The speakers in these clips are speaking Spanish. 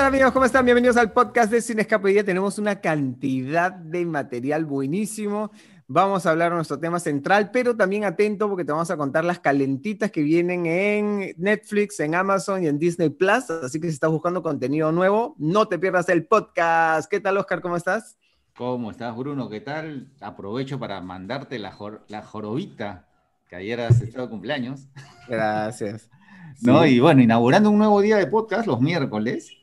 tal amigos? ¿Cómo están? Bienvenidos al podcast de Cine Escape. Día tenemos una cantidad de material buenísimo. Vamos a hablar de nuestro tema central, pero también atento porque te vamos a contar las calentitas que vienen en Netflix, en Amazon y en Disney Plus. Así que si estás buscando contenido nuevo, no te pierdas el podcast. ¿Qué tal, Oscar? ¿Cómo estás? ¿Cómo estás, Bruno? ¿Qué tal? Aprovecho para mandarte la, la jorobita, que ayer has estado de cumpleaños. Gracias. ¿No? Y bueno, inaugurando un nuevo día de podcast los miércoles.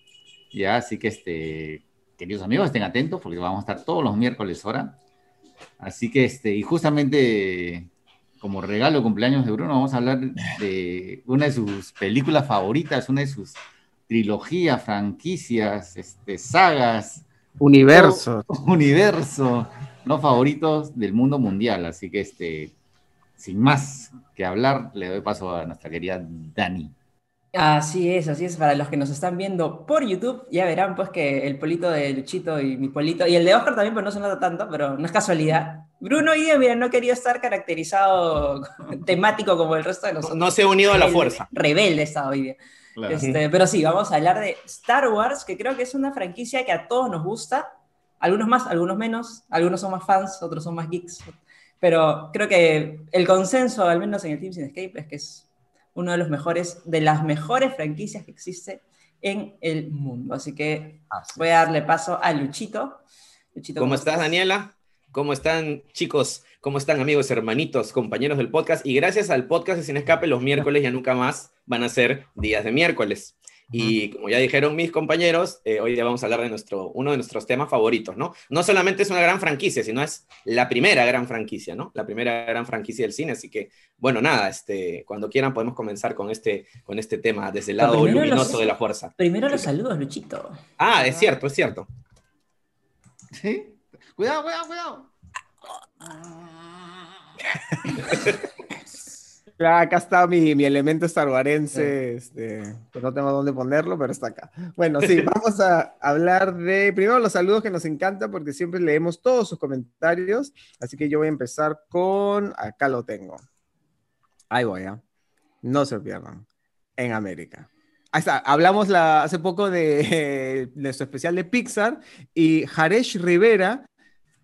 Ya, así que, este, queridos amigos, estén atentos porque vamos a estar todos los miércoles ahora Así que, este, y justamente como regalo de cumpleaños de Bruno, vamos a hablar de una de sus películas favoritas, una de sus trilogías, franquicias, este, sagas. Universo. Universo, no favoritos del mundo mundial. Así que, este, sin más que hablar, le doy paso a nuestra querida Dani. Así es, así es. Para los que nos están viendo por YouTube, ya verán pues que el polito de Luchito y mi polito, y el de Oscar también, pues no se nota tanto, pero no es casualidad. Bruno hoy día, mira, no quería estar caracterizado temático como el resto de nosotros. No se ha unido a la fuerza. Rebelde está hoy día. Este, pero sí, vamos a hablar de Star Wars, que creo que es una franquicia que a todos nos gusta. Algunos más, algunos menos. Algunos son más fans, otros son más geeks. Pero creo que el consenso, al menos en el Team Sin Escape, es que es uno de los mejores, de las mejores franquicias que existe en el mundo. Así que voy a darle paso a Luchito. Luchito ¿Cómo, estás, Daniela? ¿Cómo están, chicos? ¿Cómo están, amigos, hermanitos, compañeros del podcast? Y gracias al podcast de Sin Escape, los miércoles ya nunca más van a ser días de miércoles. Y como ya dijeron mis compañeros, eh, hoy día vamos a hablar de nuestro, uno de nuestros temas favoritos, ¿no? No solamente es una gran franquicia, sino es la primera gran franquicia, ¿no? La primera gran franquicia del cine, así que, bueno, nada, este, cuando quieran podemos comenzar con este, con este tema desde el lado luminoso de la fuerza. Primero los saludos, Luchito. Ah, es cierto, es cierto. ¿Sí? Cuidado, cuidado, cuidado. acá está mi, mi elemento starwarense, este, que no tengo dónde ponerlo, pero está acá. Bueno, sí, vamos a hablar de primero los saludos que nos encanta porque siempre leemos todos sus comentarios, así que yo voy a empezar con, acá lo tengo. Ahí voy, ¿ah? No se pierdan. En América. Ahí está, hablamos la, hace poco de, su especial de Pixar y Haresh Rivera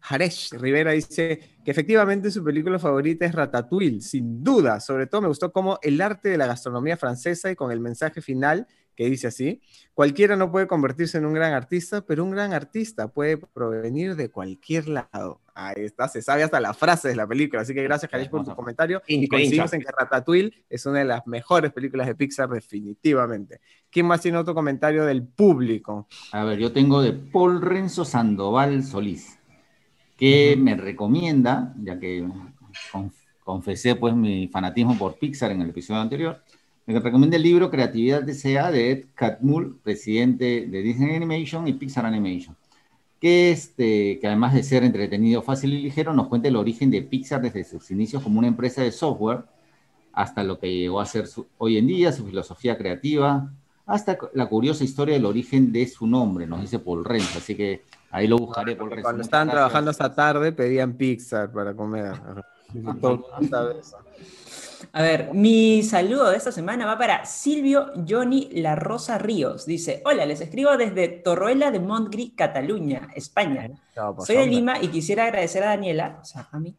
Haresh Rivera dice que efectivamente su película favorita es Ratatouille, sin duda. Sobre todo me gustó como el arte de la gastronomía francesa y con el mensaje final que dice así, cualquiera no puede convertirse en un gran artista, pero un gran artista puede provenir de cualquier lado. Ahí está, se sabe hasta la frase de la película, así que gracias Haresh por tu comentario y coincidimos en que Ratatouille es una de las mejores películas de Pixar definitivamente. ¿Quién más tiene otro comentario del público? A ver, yo tengo de Paul Renzo Sandoval Solís que me recomienda, ya que confesé pues mi fanatismo por Pixar en el episodio anterior, me recomienda el libro Creatividad Desea de Ed Catmull, presidente de Disney Animation y Pixar Animation, que, este, que además de ser entretenido, fácil y ligero, nos cuenta el origen de Pixar desde sus inicios como una empresa de software hasta lo que llegó a ser hoy en día, su filosofía creativa, hasta la curiosa historia del origen de su nombre, nos dice Paul Renz, así que Ahí lo buscaré por Cuando estaban trabajando esta tarde pedían Pixar para comer. A ver, mi saludo de esta semana va para Silvio Johnny La Rosa Ríos. Dice, hola, les escribo desde Torroella de Montgrí, Cataluña, España. Soy de Lima y quisiera agradecer a Daniela, o sea, a mí,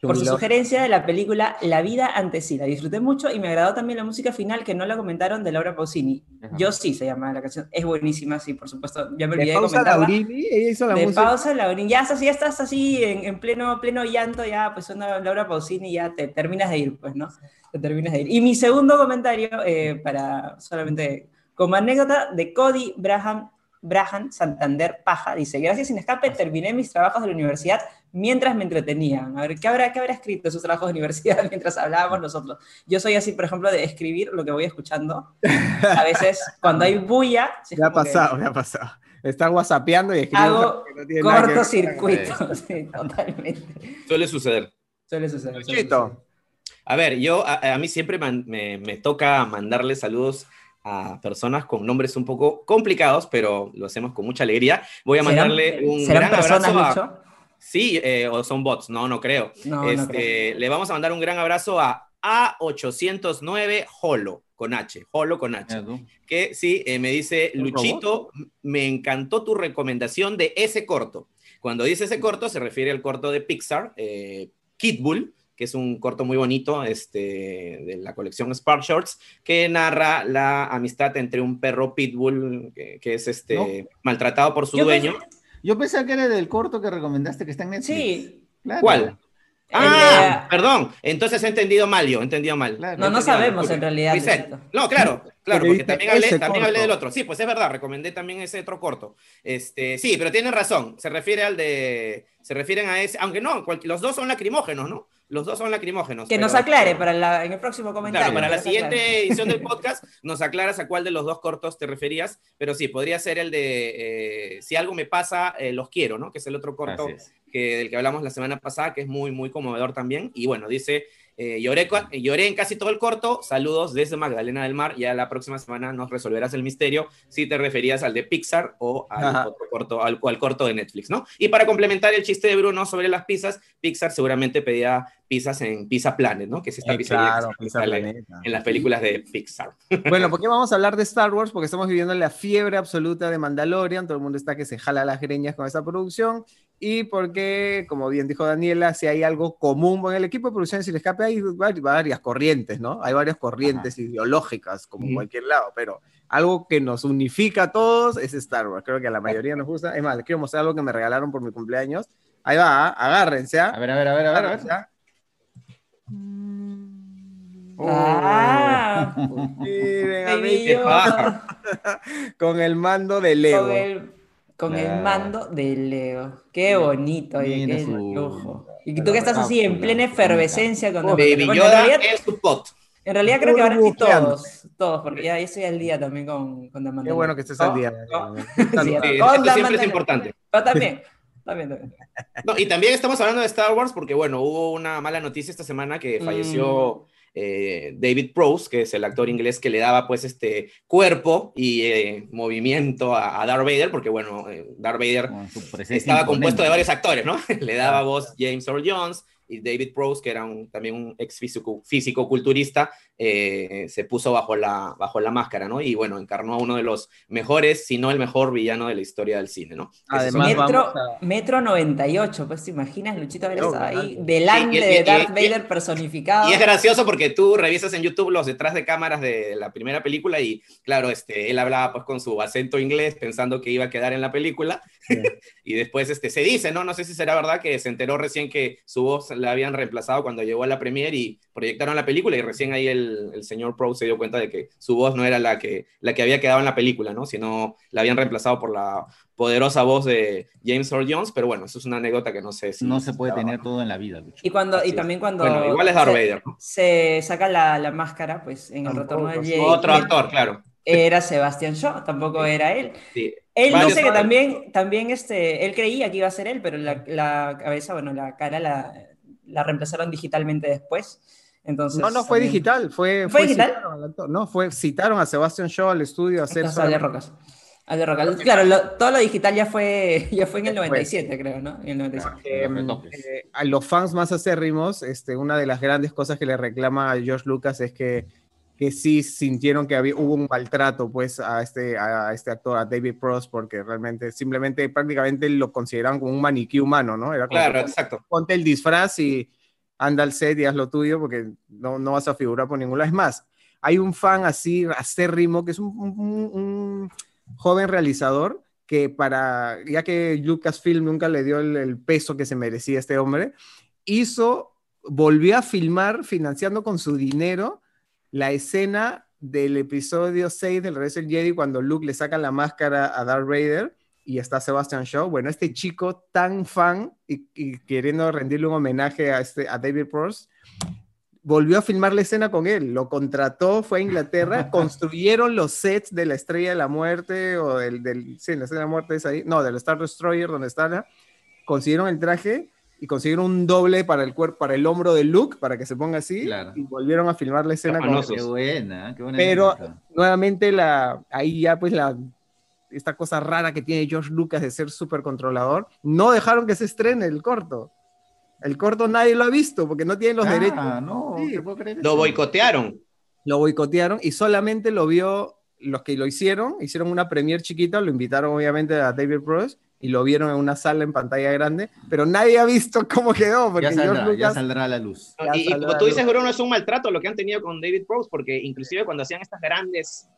por su sugerencia de la película La vida antes sí. La disfruté mucho y me agradó también la música final que no la comentaron de Laura Pausini. Yo sí se llama la canción. Es buenísima, sí, por supuesto. Ya me olvidé de, pausa Laurini, ella hizo la de música. pausa Laurini. Ya, ya estás así en, pleno, pleno llanto, ya pues una Laura Pausini ya te terminas de ir, pues, ¿no? Te terminas de ir. Y mi segundo comentario, eh, para solamente como anécdota, de Cody Braham Braham Santander Paja dice, gracias sin escape terminé mis trabajos de la universidad mientras me entretenían. A ver, ¿qué habrá, qué habrá escrito sus trabajos de universidad mientras hablábamos nosotros? Yo soy así, por ejemplo, de escribir lo que voy escuchando. A veces, cuando hay bulla... me ha pasado, me ha pasado. Estar whatsappeando y escribiendo... Hago no cortocircuito, sí, totalmente. Suele suceder. Suele suceder. A ver, yo, a, mí siempre me, me toca mandarle saludos a personas con nombres un poco complicados, pero lo hacemos con mucha alegría. Voy a mandarle un gran abrazo a... Sí, eh, o son bots, no, no creo. este, Le vamos a mandar un gran abrazo a A809 Holo. con H, Holo con H. Que sí, eh, me dice, ¿Un Luchito, me encantó tu recomendación de ese corto. Cuando dice ese corto, se refiere al corto de Pixar, eh, Kid Bull, que es un corto muy bonito este, de la colección Spark Shorts, que narra la amistad entre un perro pitbull que, que es este, maltratado por su Yo dueño. Yo pensaba que era del corto que recomendaste que está en Netflix. Sí. Claro. ¿Cuál? Ah, de- perdón. Entonces he entendido mal yo, he entendido mal. Claro. No, no mal, sabemos en realidad. No, claro, claro, Porque también hablé, también hablé del otro. Sí, pues es verdad, recomendé también ese otro corto. Este, sí, pero tienen razón, se refiere al de, se refieren a ese, aunque no, cual- los dos son lacrimógenos, ¿no? Los dos son lacrimógenos. Que pero- nos aclare para la, en el próximo comentario. Claro, para la aclare. siguiente edición del podcast nos aclaras a cuál de los dos cortos te referías, pero sí, podría ser el de eh, Si algo me pasa, eh, los quiero, ¿no? Que es el otro corto que, del que hablamos la semana pasada, que es muy, muy conmovedor también. Y bueno, dice, eh, lloré, en casi todo el corto, saludos desde Magdalena del Mar, ya la próxima semana nos resolverás el misterio si te referías al de Pixar o al otro corto, al, o al corto de Netflix, ¿no? Y para complementar el chiste de Bruno sobre las pizzas, Pixar seguramente pedía pizzas en Pizza Planet, ¿no? Que es esta Eh, pizzería claro, que Pizza Planeta. en las películas de Pixar. Bueno, ¿por qué vamos a hablar de Star Wars? Porque estamos viviendo la fiebre absoluta de Mandalorian, todo el mundo está que se jala las greñas con esta producción, y porque, como bien dijo Daniela, si hay algo común en el equipo de producción de Sin Escape, hay vari- varias corrientes, ¿no? Hay varias corrientes ideológicas, como en cualquier lado, pero algo que nos unifica a todos es Star Wars. Creo que a la mayoría nos gusta. Es más, les quiero mostrar algo que me regalaron por mi cumpleaños. Ahí va, ¿ah? agárrense, ¿ah? A ver, a ver, a ver, a ver. a ver. Agárrense, ¿ah? Ah, Miren, baby amigos, Yoda. con el mando de Lego. Con el, con el mando de Leo. Qué bonito, oye, qué lujo. Y tú que estás así en plena efervescencia con Oh, Baby Yoda realidad, es tu pot. en realidad creo que ahora sí todos, todos, porque ya, ya estoy al día también con, con Qué bueno que estés al Oh, día. oh. Daniel. Sí, Sí, esto la siempre es importante. Pero también, también, también. No, y también estamos hablando de Star Wars porque, bueno, hubo una mala noticia esta semana que Mm. Eh, David Prowse, que es el actor inglés que le daba, pues, este cuerpo y eh, movimiento a, a Darth Vader, porque, bueno, eh, Darth Vader estaba imponente. compuesto de varios actores, ¿no? Le daba voz James Earl Jones y David Prowse, que era un- también un ex físico, físico-culturista, eh, se puso bajo la, bajo la máscara, ¿no? Y bueno, encarnó a uno de los mejores, si no el mejor villano de la historia del cine, ¿no? Además, Metro, a- Metro 98, pues te imaginas, Luchito haber No, estado ahí delante Sí, y- y- de Darth y- Vader personificado. Y es gracioso porque tú revisas en YouTube los detrás de cámaras de la primera película y, claro, este, él hablaba pues con su acento inglés pensando que iba a quedar en la película Sí. y después este, se dice, ¿no? No sé si será verdad que se enteró recién que su voz la habían reemplazado cuando llegó a la premiere y proyectaron la película y recién ahí el, el señor Pro se dio cuenta de que su voz no era la que, la que había quedado en la película, ¿no? Sino la habían reemplazado por la poderosa voz de James Earl Jones, pero bueno, eso es una anécdota que no sé si... No se puede tener todo en la vida, Lucho. Y, cuando, Así y también cuando Bueno, igual es Darth se, Vader, ¿no? se saca la, la máscara, pues en el retorno sí. Jedi, Otro y actor, claro. era Sebastian Shaw, tampoco era él. Sí. Él Varios dice que también, también este, él creía que iba a ser él, pero la, la cabeza, bueno, la cara la, la reemplazaron digitalmente después. Entonces, No, no fue también- digital, fue, ¿Fue digital? citaron. No, fue citaron a Sebastian Shaw al estudio a hacer solamente- Rocas. Ale Rocas. Claro, lo- todo lo digital ya fue, ya fue en el 97, creo, ¿no? En el 97. Eh, Los retoques. eh, a los fans más acérrimos, este, una de las grandes cosas que le reclama a George Lucas es que, que sí sintieron que había, hubo un maltrato pues, a, este, a este actor, a David Prost, porque realmente simplemente prácticamente lo consideraban como un maniquí humano, ¿no? Era como Claro, que exacto. ponte el disfraz y anda al set y haz lo tuyo porque no, no vas a figurar por ningún lado. Es más, hay un fan así acérrimo que es un, un- un joven realizador que para, ya que Lucasfilm nunca le dio el, el peso que se merecía este hombre, hizo, volvió a filmar financiando con su dinero la escena del episodio 6 del Regreso del Jedi cuando Luke le saca la máscara a Darth Vader y está Sebastian Shaw. Bueno, este chico tan fan y, y queriendo rendirle un homenaje a, este, a David Prost, volvió a filmar la escena con él, lo contrató, fue a Inglaterra, construyeron los sets de la Estrella de la Muerte o del, del sí, la Estrella de la Muerte es ahí, no, del Star Destroyer donde está, consiguieron el traje y consiguieron un doble para el cuerpo, para el hombro de Luke, para que se ponga así, Claro. y volvieron a filmar la escena con. Qué buena, qué buena. Pero anécdota. nuevamente la, ahí ya pues la, esta cosa rara que tiene George Lucas de ser súper controlador, no dejaron que se estrene el corto. El corto nadie lo ha visto porque no tienen los Ah, derechos. no, Sí. ¿te puedo creer Lo boicotearon. lo boicotearon y solamente lo vio los que lo hicieron, hicieron una premier chiquita, lo invitaron obviamente a David Prost y lo vieron en una sala en pantalla grande, pero nadie ha visto cómo quedó. Porque Ya saldrá, ya a la luz. Y, como tú dices. Bruno, es un maltrato lo que han tenido con David Prowse, porque inclusive cuando hacían estas grandes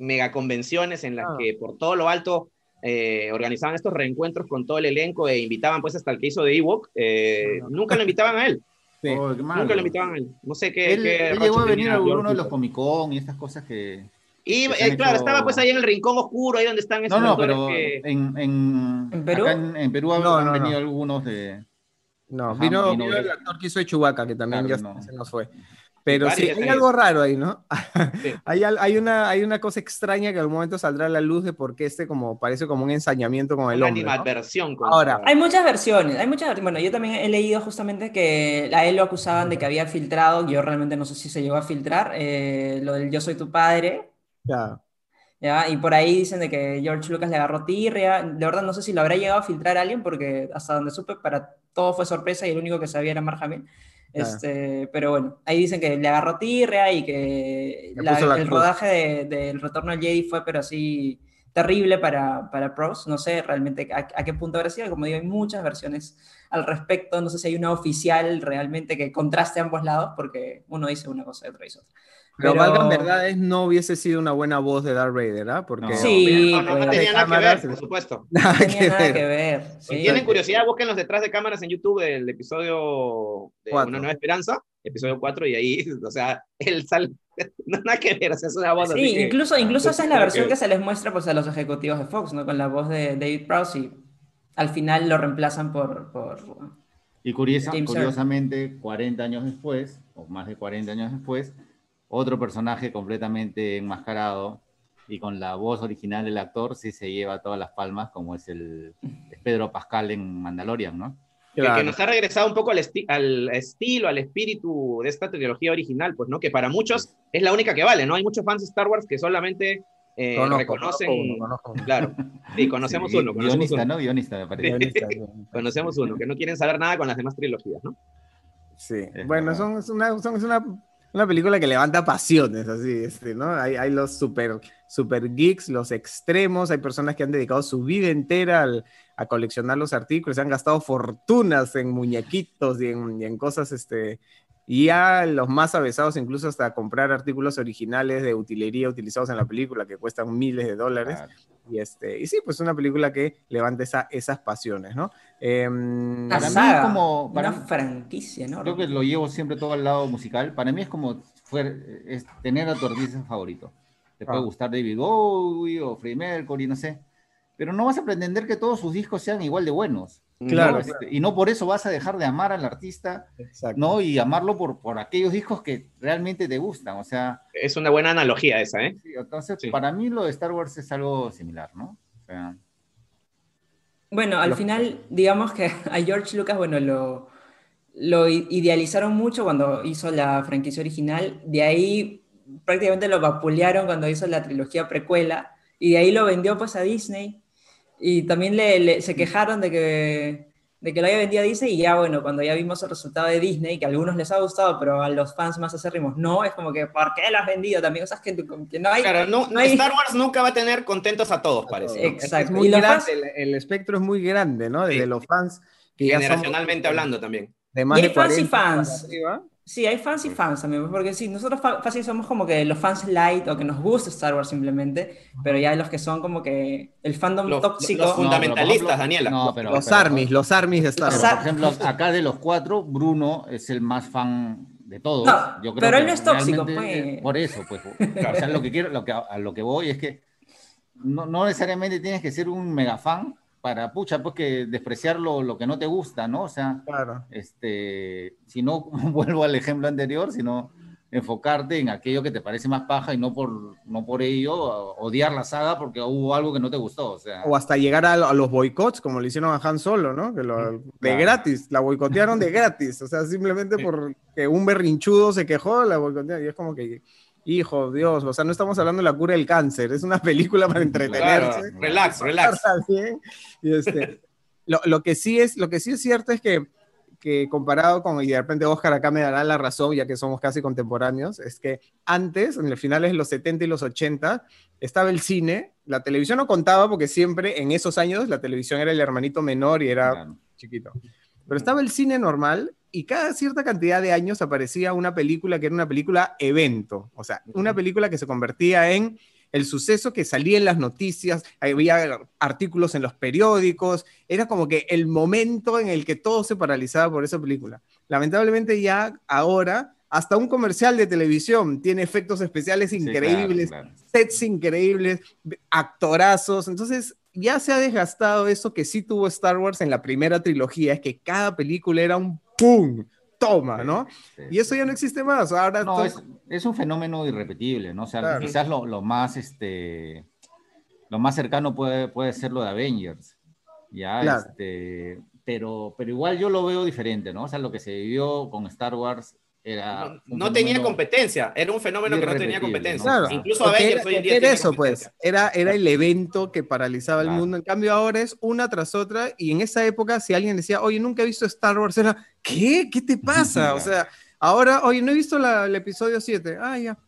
mega convenciones en las Ah. que por todo lo alto eh, organizaban estos reencuentros con todo el elenco e invitaban pues hasta el que hizo de Ewok, eh, nunca lo invitaban a él, Sí. Oh, nunca lo invitaban a él. No sé qué. Él, qué él llegó a venir a uno de los. Comic Con y estas cosas que... Y eh, claro, hecho- estaba pues ahí en el rincón oscuro, ahí donde están esos No, no, pero que- en, en, ¿En Perú? acá en, en Perú han, No, han no, venido no. algunos de... No, Ajá, vino, vino el actor que hizo de Chewbacca, que también Claro, ya no. se nos fue. Pero sí, hay algo raro ahí, ¿no? Sí. hay, hay, una, hay una cosa extraña que al momento saldrá a la luz de por qué este como, parece como un ensañamiento con el una hombre. ¿no? animadversión. con- Ahora, Hay muchas versiones, hay muchas. Bueno, yo también he leído justamente que a él lo acusaban de que había filtrado, yo realmente no sé si se llegó a filtrar, eh, lo del Yo soy tu padre, Ya. ¿ya? Y por ahí dicen de que George Lucas le agarró tirria. De verdad no sé si lo habrá llegado a filtrar alguien porque hasta donde supe para todo fue sorpresa y el único que sabía era Mark Hamill. Este, pero bueno, ahí dicen que le agarró tirria y que la- la el cruz. rodaje de- del Retorno al Jedi fue pero así terrible para, para pros. No sé realmente a, a qué punto habrá sido. Como digo, hay muchas versiones al respecto. No sé si hay una oficial realmente que contraste ambos lados porque uno dice una cosa y otro dice otra. Pero, Pero- valgan verdades, no hubiese sido una buena voz de Darth Vader, ¿ah? Porque No. Sí, No, no, no tenía nada que ver, por supuesto. nada no tenía que nada ver. que ver. Si sí. tienen curiosidad, busquen los detrás de cámaras en YouTube del episodio de Cuatro. Una Nueva Esperanza, episodio 4, y ahí, o sea, él sale, no nada que ver, o sea, es una voz así Sí, que- incluso, incluso esa es la versión que que se les muestra pues, a los ejecutivos de Fox, ¿no? Con la voz de David Prowse y al final lo reemplazan por... por... Y curiosa- curiosamente, 40 años después, o más de 40 años después, otro personaje completamente enmascarado y con la voz original del actor sí se lleva todas las palmas, como es el es Pedro Pascal en Mandalorian, ¿no? que, Claro. que nos ha regresado un poco al, esti- al estilo, al espíritu de esta trilogía original, pues, ¿no? Que para muchos es la única que vale, ¿no? Hay muchos fans de Star Wars que solamente eh, Conozco, reconocen... conozco uno, conozco. Claro, sí, conocemos Sí, uno, conocemos guionista, uno. ¿no? Guionista, me parece. Guionista. Conocemos uno, que no quieren saber nada con las demás trilogías, ¿no? Sí, Es bueno, son, es una, son- es una, una película que levanta pasiones, así, este, ¿no? Hay, hay los super, super geeks, los extremos, hay personas que han dedicado su vida entera al- a coleccionar los artículos, se han gastado fortunas en muñequitos y en, y en cosas, este, y ya los más avesados incluso hasta comprar artículos originales de utilería utilizados en la película que cuestan miles de dólares. Claro. Y, este, y sí, pues una película que levanta esa, esas pasiones, ¿no? Una Para mí saga, como- para una mí- franquicia, ¿no? Creo que lo llevo siempre todo al lado musical. Para mí es como fuer- es tener a tu artista favorito. Te puede Ah. gustar David Bowie o Freddie Mercury, no sé. Pero no vas a pretender que todos sus discos sean igual de buenos. Claro, ¿no? Este, Y no por eso vas a dejar de amar al artista, exacto. ¿no? Y amarlo por, por aquellos discos que realmente te gustan. O sea, Es una buena analogía esa, ¿eh? sí, entonces Sí. para mí lo de Star Wars es algo similar, ¿no? O sea, Bueno, al final, digamos que a George Lucas, bueno, lo, idealizaron mucho cuando hizo la franquicia original. De ahí prácticamente lo vapulearon cuando hizo la trilogía precuela. Y de ahí lo vendió pues a Disney. Y también le, le- se quejaron de que, de que lo había vendido a Disney. Y ya, bueno, cuando ya vimos el resultado de Disney, que a algunos les ha gustado, pero a los fans más acérrimos no, es como que, ¿por qué lo has vendido también? O sea, es que, que no hay. Claro, no, no hay- Star Wars nunca va a tener contentos a todos, parece. ¿no? Exacto. Es muy grande, fans- el, el espectro es muy grande, ¿no? Desde Sí. los fans que ya Generacionalmente hablando también. de más Y hay de fans y 40 para fans. arriba. Sí, hay fans y fans también, porque sí, nosotros fácil somos como que los fans light o que nos gusta Star Wars simplemente, pero ya hay los que son como que el fandom Los- tóxico. los funda- fundamentalistas, No, pero, Daniela. No, pero, Los pero- armies, los armies de Star Wars. por ejemplo, acá de los cuatro, Bruno es el más fan de todos. No, Yo creo pero él no es tóxico, pues. Por eso, pues. O sea, lo que quiero, lo que, a lo que voy es que no, no necesariamente tienes que ser un mega fan para, pucha, pues que despreciar lo, lo que no te gusta, ¿no? O sea, Claro. este, si no, vuelvo al ejemplo anterior, sino enfocarte en aquello que te parece más paja y no por, no por ello odiar la saga porque hubo algo que no te gustó, o sea. O hasta llegar a, a los boicots, como le hicieron a Han Solo, ¿no? Que lo- de gratis, la boicotearon de gratis. O sea, simplemente Sí. porque un berrinchudo se quejó, la boicotearon. Y es como que, hijo, Dios, o sea, no estamos hablando de la cura del cáncer, es una película para entretenerse. Claro, relax, relax. bien. Y este, lo, lo que sí es, lo que sí es cierto es que que comparado con, y de repente Oscar acá me dará la razón, ya que somos casi contemporáneos, es que antes, en los finales de los 70 y los 80, estaba el cine, la televisión no contaba porque siempre en esos años la televisión era el hermanito menor y era Claro. chiquito. Pero estaba el cine normal y cada cierta cantidad de años aparecía una película que era una película evento, o sea, una película que se convertía en el suceso que salía en las noticias, había artículos en los periódicos, era como que el momento en el que todo se paralizaba por esa película. Lamentablemente ya ahora hasta un comercial de televisión tiene efectos especiales Sí, claro, increíbles, claro. sets increíbles, actorazos. Entonces, ya se ha desgastado eso que sí tuvo Star Wars en la primera trilogía, es que cada película era un ¡pum! Toma, ¿no? Sí. Y eso ya no existe más. Ahora No, es, es un fenómeno irrepetible, ¿no? O sea, Claro. quizás lo, lo más, este, lo más cercano puede, puede ser lo de Avengers, ¿ya? Claro. Este, pero, pero igual yo lo veo diferente, ¿no? O sea, lo que se vivió con Star Wars era... No, tenía competencia, era un fenómeno que no tenía competencia. Claro, Incluso era, hoy en día era tiene eso, pues, era, era el evento que paralizaba el mundo. En cambio, ahora es una tras otra. Y en esa época, si alguien decía, oye, nunca he visto Star Wars, era, ¿qué? ¿Qué te pasa? O sea, ahora, oye, no he visto la- el episodio 7. Ah, ya.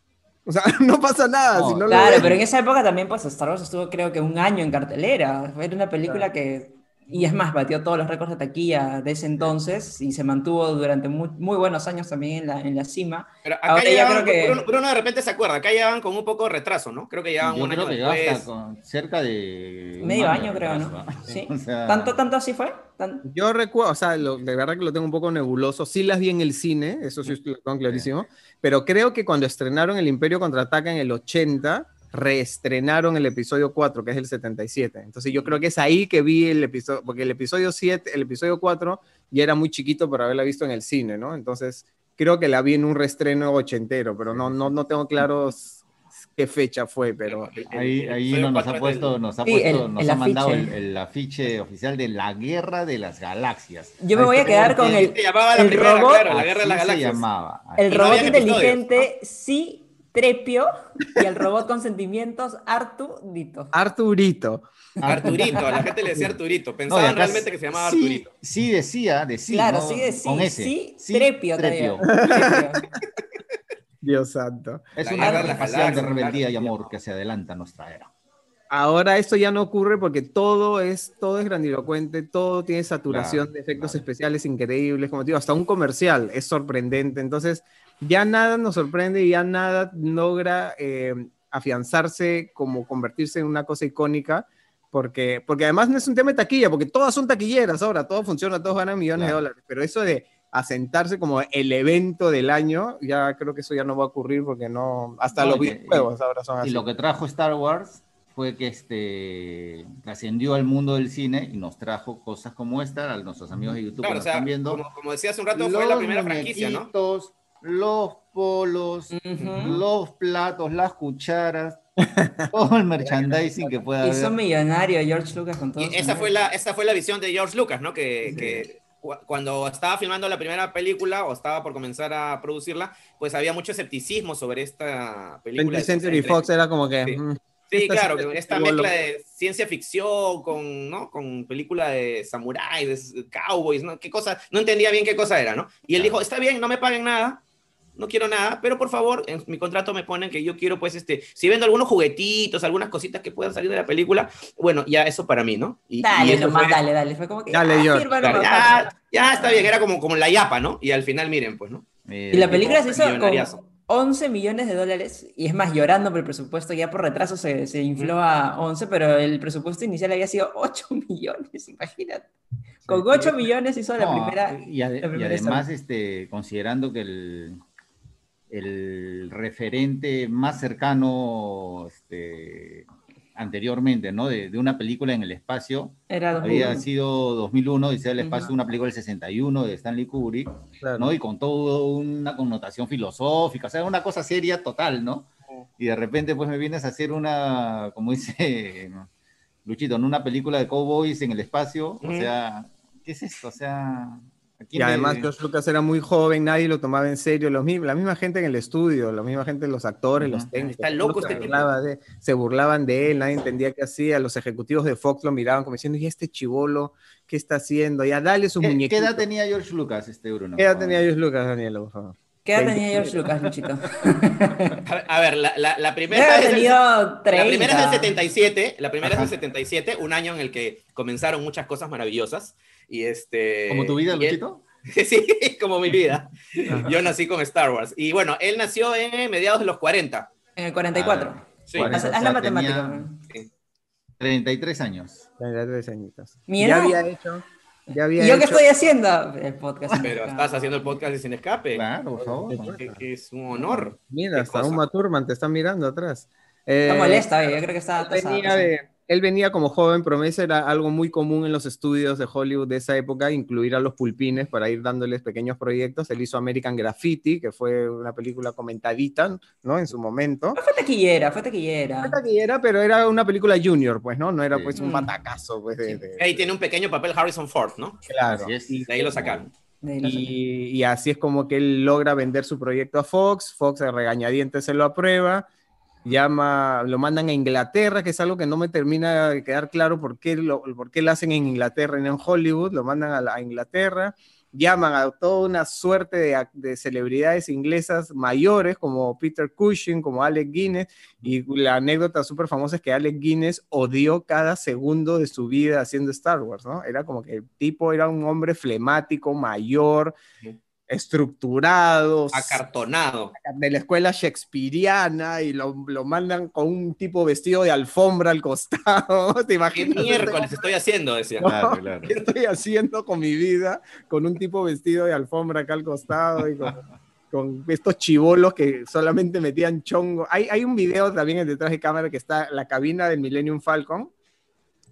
O sea, no pasa nada. No, si no lo Claro, pero en esa época también, pues Star Wars estuvo creo que un año en cartelera. Era una película que, y es más, batió todos los récords de taquilla de ese entonces y se mantuvo durante muy, muy buenos años también en la, en la cima. Pero acá Ahora ya llegaban- creo que- Bruno, Bruno de repente se acuerda, acá llegaban con un poco de retraso, ¿no? Creo que llegaban Yo un creo año que ya después. hasta con cerca de... Medio año, creo, ¿no? Sí. O sea, ¿Tanto, tanto así fue? Tan- Yo recuerdo, o sea, lo- de verdad que lo tengo un poco nebuloso. Sí las vi en el cine, eso sí lo tengo clarísimo. Pero creo que cuando estrenaron El Imperio Contraataca en el 80, reestrenaron el episodio 4, que es el 77. Entonces yo creo que es ahí que vi el episodio, porque el episodio 7, el episodio 4 ya era muy chiquito para haberla visto en el cine, ¿no? Entonces creo que la vi en un reestreno ochentero, pero no, no, no tengo claros qué fecha fue, pero... Ahí, ahí no nos ha es puesto, nos ha Sí, puesto, el- nos el ha mandado el, afiche. el afiche oficial de la Guerra de las Galaxias. Yo me voy a quedar con el, Se llamaba la el primera, robot, claro, la guerra de las Así se galaxias. llamaba. el no robot inteligente sí Trepio y el robot con sentimientos Artudito. Arturito. Arturito, a la gente le decía Arturito. Pensaban realmente que se llamaba sí, Arturito. Sí decía, decía. claro, ¿no? sí, de sí, Con ese. sí, Sí, Trepio, Trepio. Dios santo. Es La una las representación de rebeldía y amor que se adelanta a nuestra era. Ahora esto ya no ocurre porque todo es, todo es grandilocuente, todo tiene saturación Claro, de efectos claro. especiales increíbles, como te digo, hasta un comercial es sorprendente. Entonces, ya nada nos sorprende y ya nada logra eh, afianzarse como convertirse en una cosa icónica, porque, porque además no es un tema de taquilla, porque todas son taquilleras ahora, todo funciona, todos ganan millones Claro. de dólares, pero eso de asentarse como el evento del año, ya creo que eso ya no va a ocurrir porque no, hasta No, los y videojuegos ahora son Y así. lo que trajo Star Wars fue que este trascendió al mundo del cine y nos trajo cosas como esta, a nuestros amigos de YouTube Claro, que o nos sea, están viendo. como, como decía hace un rato, fue la primera franquicia, ¿no? Los polos, Ujú. los platos, las cucharas, todo el merchandising que pueda Hizo haber. millonario George Lucas con todo. Y esa fue, la, esa fue la visión de George Lucas, ¿no? Que, Sí. que cu- cuando estaba filmando la primera película o estaba por comenzar a producirla, pues había mucho escepticismo sobre esta película. 20th de Century entre- Fox era como que... Sí. mm, Sí, esta claro, esta mezcla de ciencia ficción con, ¿no? Con película de samuráis, de cowboys, ¿no? ¿Qué cosa? No entendía bien qué cosa era, ¿no? Y él Claro. dijo, está bien, no me paguen nada, no quiero nada, pero por favor, en mi contrato me ponen que yo quiero, pues, este, si vendo algunos juguetitos, algunas cositas que puedan salir de la película, bueno, ya eso para mí, ¿no? Y, y Dale, eso nomás, fue- dale, dale. Fue como que. Dale, ah, ya, ya está bien, era como, como la yapa, ¿no? Y al final, miren, pues, ¿no? Y la película se hizo con 11 millones de dólares, y es más, llorando por el presupuesto, ya por retraso se, se infló a 11, pero el presupuesto inicial había sido 8 millones, imagínate. Con 8 millones hizo la primera. y, ade- la y primera además, este, considerando que el, el referente más cercano este, anteriormente, ¿no? De, de una película en el espacio, Era había 2001. sido 2001, dice el espacio, una película del 61 de Stanley Kubrick, claro. ¿no? Y con toda una connotación filosófica, o sea, una cosa seria total, ¿no? Y de repente, pues me vienes a hacer una, como dice Luchito, ¿no? una película de cowboys en el espacio, o sea, ¿qué es esto? O sea, Y además George Lucas era muy joven, nadie lo tomaba en serio, los, la misma gente en el estudio, la misma gente, los actores, los técnicos. Está loco se, este burlaba de, se burlaban de él, nadie entendía qué hacía, los ejecutivos de Fox lo miraban como diciendo, ¿y este chivolo qué está haciendo? Ya dale su muñequito. ¿Qué edad tenía George Lucas, este Bruno? ¿Qué edad tenía George Lucas, Daniel, por favor? ¿Qué edad tenía George Lucas, Luchito? A ver, la, la, la primera es del, la primera es del 77, la primera es del 77, un año en el que comenzaron muchas cosas maravillosas. Y este, ¿Como tu vida, Luchito? sí, como mi vida. Yo nací con Star Wars. Y bueno, él nació en mediados de los 40. En el 44. Ah, sí. haz, haz, la matemática. Sí. 33 años. 33 añitos. ¿Mi ya había hecho... Ya había ¿Y yo hecho... qué estoy haciendo? El podcast. Pero estás haciendo el podcast de Sin Escape. Claro, por favor. Es un honor. Mira, hasta un Maturman te está mirando atrás. Está eh, molesta, yo creo que está... Venía de, él venía como joven promesa, era algo muy común en los estudios de Hollywood de esa época, incluir a los pulpines para ir dándoles pequeños proyectos. Él hizo American Graffiti, que fue una película comentadita, ¿no? En su momento. No fue taquillera, fue taquillera. Fue taquillera, pero era una película junior, pues, ¿no? No era pues un batacazo, pues. De, de... Ahí tiene un pequeño papel Harrison Ford, ¿no? Claro. Y de ahí lo sacaron. Y, y, así es como que él logra vender su proyecto a Fox, Fox a regañadientes se lo aprueba, llama, lo mandan a Inglaterra, que es algo que no me termina de quedar claro por qué lo, por qué lo hacen en Inglaterra y no en Hollywood, lo mandan a, la, a Inglaterra, llaman a toda una suerte de, de, celebridades inglesas mayores como Peter Cushing, como Alec Guinness, y la anécdota súper famosa es que Alec Guinness odió cada segundo de su vida haciendo Star Wars, ¿no? Era como que el tipo era un hombre flemático, mayor, estructurado, acartonado, de la escuela shakespeariana y lo, lo, mandan con un tipo vestido de alfombra al costado. ¿Te imaginas? ¿Qué miércoles estoy haciendo? Decía. No, claro, claro. ¿Qué estoy haciendo con mi vida? Con un tipo vestido de alfombra acá al costado y con, con estos chivolos que solamente metían chongo. Hay, hay un video también en detrás de cámara que está la cabina del Millennium Falcon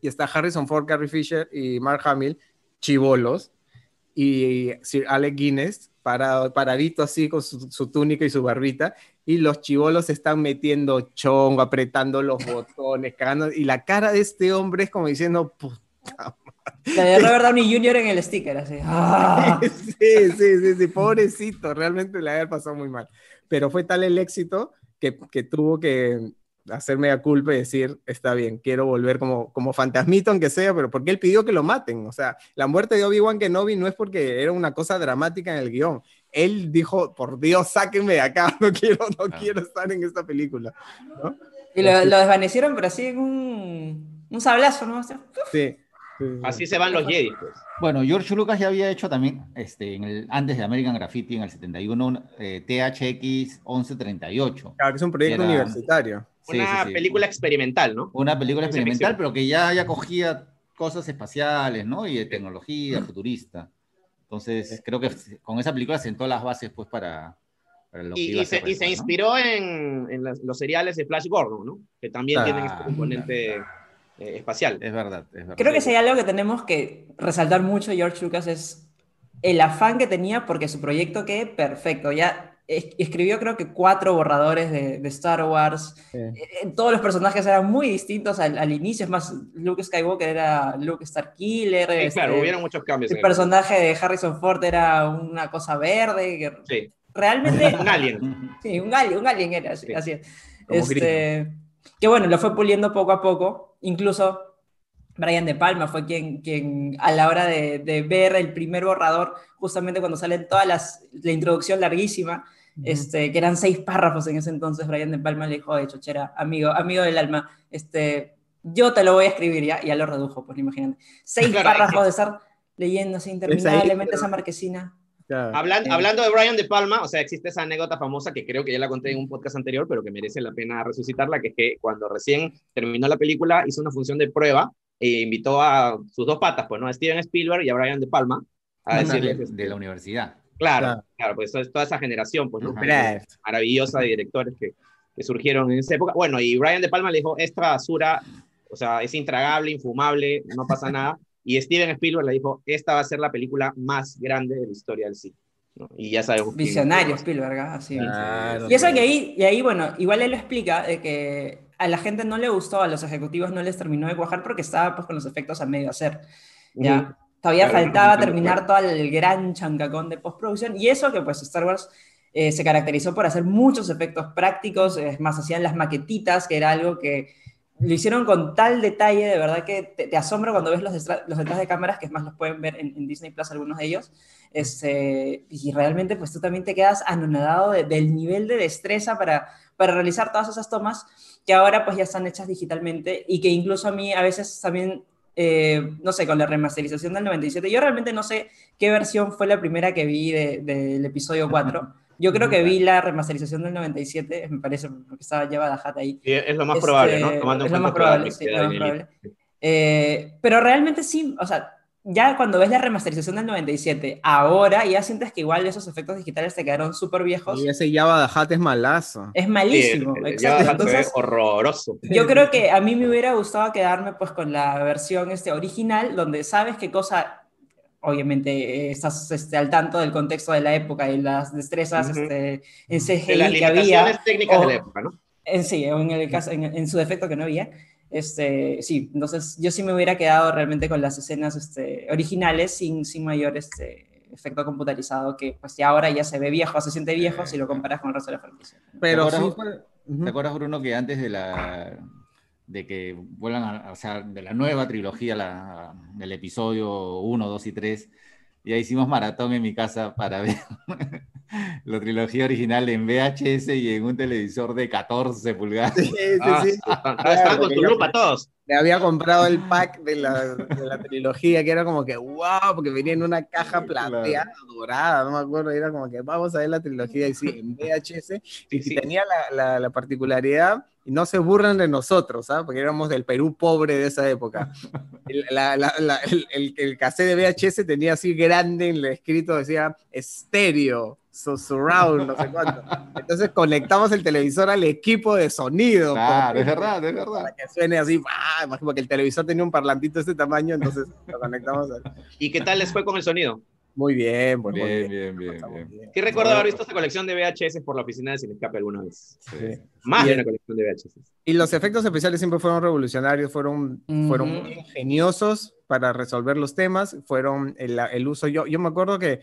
y está Harrison Ford, Carrie Fisher y Mark Hamill, chivolos y Sir Alec Guinness parado, paradito así con su, su, túnica y su barbita, y los chivolos están metiendo chongo, apretando los botones, cagando, y la cara de este hombre es como diciendo, puta la de Robert Downey Jr. en el sticker, así. ¡Ah! Sí, sí, sí, sí, pobrecito, realmente le había pasado muy mal. Pero fue tal el éxito que, que tuvo que hacerme a culpa y decir, está bien, quiero volver como, como fantasmito, aunque sea, pero porque él pidió que lo maten. O sea, la muerte de Obi-Wan Kenobi no es porque era una cosa dramática en el guion. Él dijo, por Dios, sáquenme de acá, no quiero, no ah. quiero estar en esta película. ¿no? Y lo, lo, desvanecieron, pero así en un, un sablazo, ¿no? Sí. sí. Así se van los Jedi, pues. Bueno, George Lucas ya había hecho también, este, en el, antes de American Graffiti, en el 71, eh, THX 1138. Claro, que es un proyecto era, universitario. Una sí, sí, película experimental, ¿no? Una película experimental, pero que ya, ya cogía cosas espaciales, ¿no? Y de tecnología futurista. Entonces, creo que con esa película sentó las bases, pues, para, para lo y, que iba y, se, y se ¿no? inspiró en, en las, los seriales de Flash Gordon, ¿no? Que también Ah, tienen este componente eh, espacial. Es verdad, es verdad. Creo que si hay algo que tenemos que resaltar mucho George Lucas es el afán que tenía porque su proyecto que perfecto, ya escribió creo que cuatro borradores de, de Star Wars, Sí. Eh, todos los personajes eran muy distintos al, al, inicio, es más, Luke Skywalker era Luke Starkiller, Sí, este, claro, hubieron muchos cambios. el personaje de Harrison Ford era una cosa verde, que Sí, realmente... un alien. Sí, un alien, un alien era, así, Sí. así es. Este, que bueno, lo fue puliendo poco a poco, incluso Brian De Palma fue quien, quien a la hora de, de ver el primer borrador, justamente cuando salen todas las, la introducción larguísima, este, que eran seis párrafos en ese entonces, Brian De Palma le dijo, de chochera, amigo, amigo del alma, este, yo te lo voy a escribir, ya, y ya lo redujo, pues imagínate. Seis Claro, párrafos de estar leyendo así interminablemente esa marquesina. Claro. Hablan- Sí. Hablando de Brian De Palma, o sea, existe esa anécdota famosa que creo que ya la conté en un podcast anterior, pero que merece la pena resucitarla, que es que cuando recién terminó la película hizo una función de prueba e invitó a sus dos patas, pues, ¿no? A Steven Spielberg y a Brian De Palma a de, decirles, de la universidad. claro, Claro. claro, pues eso es toda esa generación, pues, ¿no? Maravillosa de directores que, que surgieron en esa época. Bueno, y Brian De Palma le dijo, esta basura, o sea, es intragable, infumable, no pasa nada. Y Steven Spielberg le dijo, esta va a ser la película más grande de la historia del cine. ¿no? Y ya sabemos. Visionario Spielberg, ¿ah? así. Claro. Y eso que ahí, y ahí, bueno, igual él lo explica, de que a la gente no le gustó, a los ejecutivos no les terminó de cuajar porque estaba pues con los efectos a medio hacer, ¿ya? Todavía Claro, faltaba no, terminar claro. todo el gran chancacón de postproducción. Y eso que pues Star Wars eh, se caracterizó por hacer muchos efectos prácticos. Es más, hacían las maquetitas, que era algo que lo hicieron con tal detalle, de verdad que te, te asombra cuando ves los, los detrás de cámaras, que es más, los pueden ver en, en Disney Plus algunos de ellos. Este, y realmente pues tú también te quedas anonadado de- del nivel de destreza para, para realizar todas esas tomas que ahora pues ya están hechas digitalmente y que incluso a mí a veces también, eh, no sé, con la remasterización del 97, yo realmente no sé qué versión fue la primera que vi de- del episodio 4. Yo creo que vi la remasterización del 97, me parece, porque estaba the Hutt ahí. Y es lo más Este, probable, ¿no? Tomando es lo más probable, sí, lo más de probable. Eh, pero realmente sí, o sea, ya cuando ves la remasterización del 97, ahora ya sientes que igual esos efectos digitales te quedaron súper viejos. Y ese Java de Hat es malazo. Es Sí, malísimo, exacto. Se ve Entonces, horroroso. yo creo que a mí me hubiera gustado quedarme pues con la versión este, original, donde sabes qué cosa, obviamente estás este, al tanto del contexto de la época y las destrezas Ujú. este, en De CGI las que había. técnicas de o- la época, ¿no? En sí, en, el caso, en, en su defecto que no había. Este, sí, entonces yo sí me hubiera quedado realmente con las escenas este, originales sin, sin mayor este, efecto computarizado que pues ya ahora ya se ve viejo, se siente viejo si lo comparas con el resto de la franquicia. Pero ¿Te sí acuerdas? fue- Ujú. ¿Te acuerdas, Bruno, que antes de la de que vuelvan a, o sea, de la nueva trilogía, la, del episodio 1, 2 y 3, ya hicimos maratón en mi casa para ver la trilogía original en VHS y en un televisor de 14 pulgadas. Sí, sí, Ah, sí. estaban con tu yo- lupa todos. Me había comprado el pack de la, de la trilogía, que era como que, wow, porque venía en una caja plateada, dorada, no me acuerdo, era como que vamos a ver la trilogía, y sí, en VHS, y sí. tenía la, la, la particularidad, y no se burlan de nosotros, ¿sabes? Porque éramos del Perú pobre de esa época. El, la- la- la- el, el, el cassette de VHS tenía así grande en el escrito, decía estéreo, so- surround, no sé cuánto. Entonces conectamos el televisor al equipo de sonido. Claro, es verdad, es verdad. para que suene así, ¡ah! Imagino porque el televisor tenía un parlantito de este tamaño, entonces lo conectamos. a- ¿Y qué tal les fue con el sonido? Muy bien, pues, muy Bien, bien. bien, bien, bien. Sí recuerdo haber visto esta colección de VHS por la oficina de Sin Escape alguna vez. Sí. Más de una colección de VHS. Y los efectos especiales siempre fueron revolucionarios, fueron, fueron Ujú. muy ingeniosos para resolver los temas, fueron el, el uso, yo, yo me acuerdo que,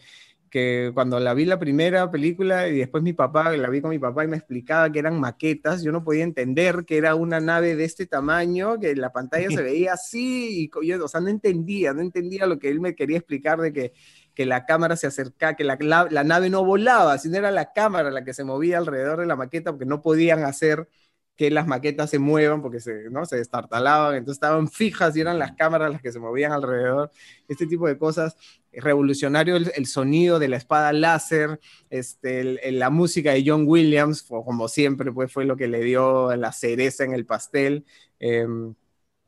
que cuando la vi la primera película y después mi papá, la vi con mi papá y me explicaba que eran maquetas, yo no podía entender que era una nave de este tamaño, que la pantalla se veía así, y yo, o sea, no entendía, no entendía lo que él me quería explicar de que, que la cámara se acercaba, que la, la, la nave no volaba, sino era la cámara la que se movía alrededor de la maqueta, porque no podían hacer que las maquetas se muevan porque se, ¿no? se destartalaban, entonces estaban fijas y eran las cámaras las que se movían alrededor, este tipo de cosas. Revolucionario el, el sonido de la espada láser, este, el- el- la música de John Williams, fue- como siempre, pues fue lo que le dio la cereza en el pastel. em,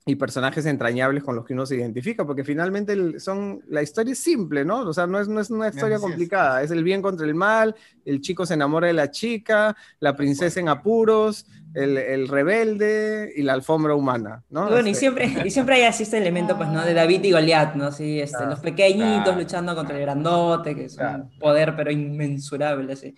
y personajes entrañables con los que uno se identifica, porque finalmente son, la historia es simple, ¿no? O sea, no es, no es una historia complicada, es el bien contra el mal, el chico se enamora de la chica, la princesa en apuros, el, el rebelde y la alfombra humana, ¿no? Bueno, y Este, siempre, y siempre hay así este elemento, pues, ¿no? De David y Goliat, ¿no? Sí, este, Claro, los pequeñitos claro, luchando contra el grandote, que es Claro. un poder, pero inmensurable, así.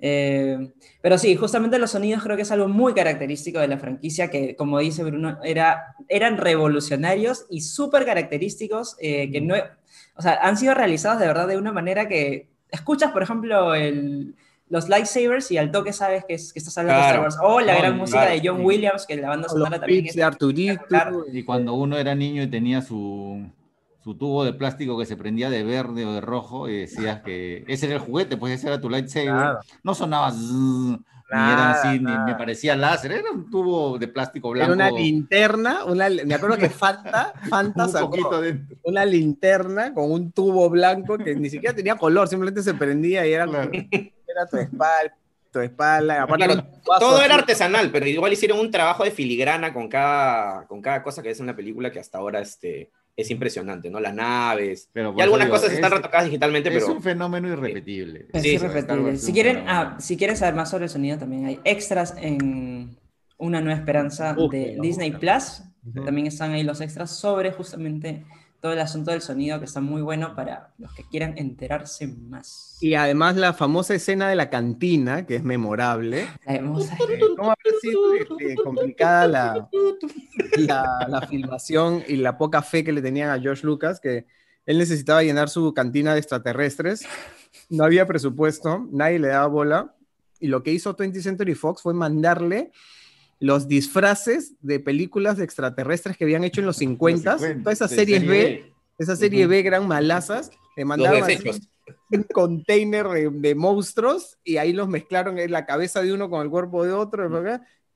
Eh, pero sí, justamente los sonidos creo que es algo muy característico de la franquicia, que como dice Bruno, era, eran revolucionarios y súper característicos, eh, que no, o sea, han sido realizados de verdad de una manera que escuchas, por ejemplo, el, los lightsabers y al toque sabes que, es, que estás hablando Claro. de Star Wars, o la No, gran música claro, de John Williams, que la banda sonora también es de Arturito. Y cuando uno era niño y tenía su, su tubo de plástico que se prendía de verde o de rojo, y decías que ese era el juguete, pues ese era tu lightsaber. Claro. No sonaba zzzz, ni Nada, era así, ni nada. me parecía láser, era un tubo de plástico Era blanco. una linterna, una, me acuerdo que Fanta, Fanta un sacó poquito dentro. una linterna con un tubo blanco que ni siquiera tenía color, simplemente se prendía y era, Claro. Era tu espalda, tu espalda. aparte Claro, Todo era artesanal, pero igual hicieron un trabajo de filigrana con cada, con cada cosa que ves en la película que hasta ahora este, es impresionante, ¿no? Las naves. Pero Y algunas digo, cosas están es- retocadas digitalmente, Es pero un fenómeno irrepetible. Es Sí, irrepetible. Si quieren, es ah, si quieren saber más sobre el sonido, también hay extras en Una Nueva Esperanza de Disney. Plus. También están ahí los extras sobre justamente todo el asunto del sonido, que está muy bueno para los que quieran enterarse más. Y además la famosa escena de la cantina, que es memorable. La. Eh, ¿Cómo habrá sido este, complicada la, la, la filmación y la poca fe que le tenían a George Lucas? Que él necesitaba llenar su cantina de extraterrestres, no había presupuesto, nadie le daba bola, y lo que hizo 20th Century Fox fue mandarle los disfraces de películas de extraterrestres que habían hecho en los 50, todas esas series B, esa serie B gran malazas, le mandaron un container de, monstruos y ahí los mezclaron en la cabeza de uno con el cuerpo de otro,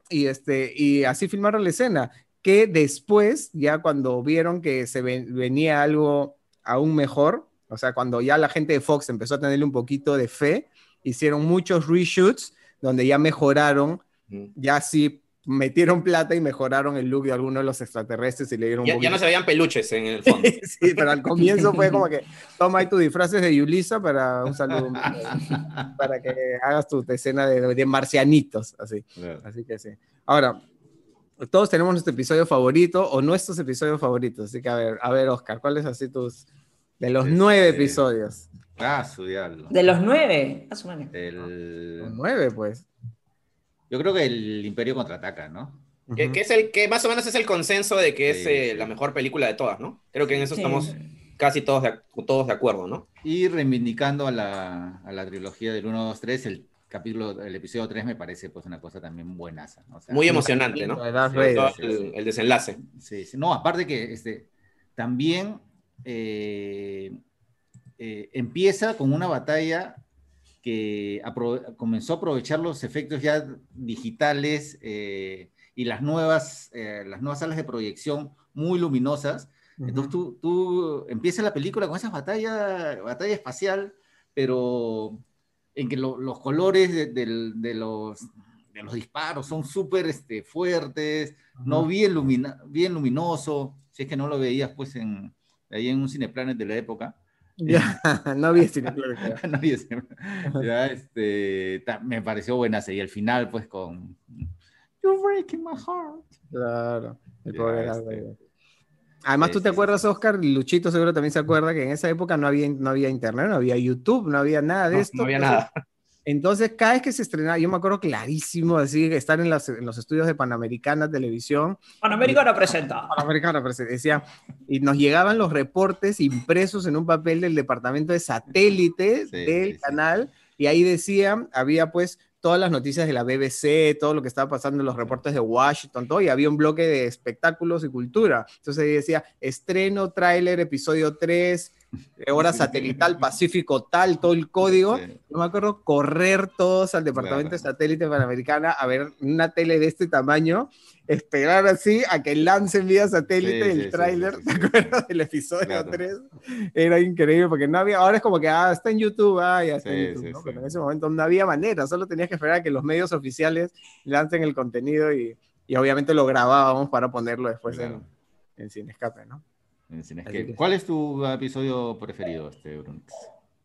y, este, y así filmaron la escena, que después, ya cuando vieron que se venía algo aún mejor, o sea, cuando ya la gente de Fox empezó a tenerle un poquito de fe, hicieron muchos reshoots donde ya mejoraron, ya sí metieron plata y mejoraron el look de algunos de los extraterrestres y le dieron... Ya, ya no se veían peluches en el fondo. sí, pero al comienzo fue como que toma ahí tus disfraces de Yulisa para un saludo, para que hagas tu escena de, de marcianitos, así. Así que sí. Ahora, todos tenemos nuestro episodio favorito o nuestros episodios favoritos, así que a ver, a ver, Oscar, ¿cuáles así tus... de los nueve este, episodios? Ah, su diablo. De los nueve, a su El... nueve, pues. Yo creo que el Imperio contraataca, ¿no? que, es el que más o menos es el consenso de que es eh, la mejor película de todas, ¿no? Creo que en eso estamos casi todos de, todos de acuerdo, ¿no? Y reivindicando a la, a la trilogía del 1, 2, 3, el capítulo, el episodio 3 me parece pues una cosa también buenaza. Muy emocionante, ¿no? el, desenlace. Sí, sí, no, aparte que este, también eh, eh, empieza con una batalla que comenzó a aprovechar los efectos ya digitales eh, y las nuevas, eh, las nuevas salas de proyección muy luminosas. Entonces tú, tú empiezas la película con esa batalla, batalla espacial, pero en que los colores de, los, de los disparos son súper este, fuertes, no bien, bien luminoso, si es que no lo veías pues en, ahí en un cineplanet de la época. Ya, no había no había Ya, este, me pareció buena y el final, pues, con You're breaking my heart. Claro, el pobre este, Además, tú te acuerdas, Oscar, Luchito seguro también se acuerda que en esa época no había, no había internet, no había YouTube, no había nada de esto. No había nada. Entonces, cada vez que se estrenaba, yo me acuerdo clarísimo, decir, estar en, en, los estudios de Panamericana Televisión. Panamericana presenta. Panamericana presenta, decía, y nos llegaban los reportes impresos en un papel del departamento de satélite del canal, y ahí decía, había pues todas las noticias de la BBC, todo lo que estaba pasando en los reportes de Washington, todo, y había un bloque de espectáculos y cultura. Entonces ahí decía, estreno, tráiler, episodio 3, hora satelital, Pacífico tal, todo el código. Yo me acuerdo correr todos al departamento de satélite panamericana a ver una tele de este tamaño, esperar así a que lancen vía satélite el tráiler, ¿te acuerdas del episodio 3? Era increíble porque no había, ahora es como que, ah, está en YouTube, ah, ya está en YouTube, ¿no? pero en ese momento no había manera, solo tenías que esperar a que los medios oficiales lancen el contenido y, y obviamente lo grabábamos para ponerlo después en, en Sin Escape, ¿no? ¿Cuál es tu episodio preferido, este,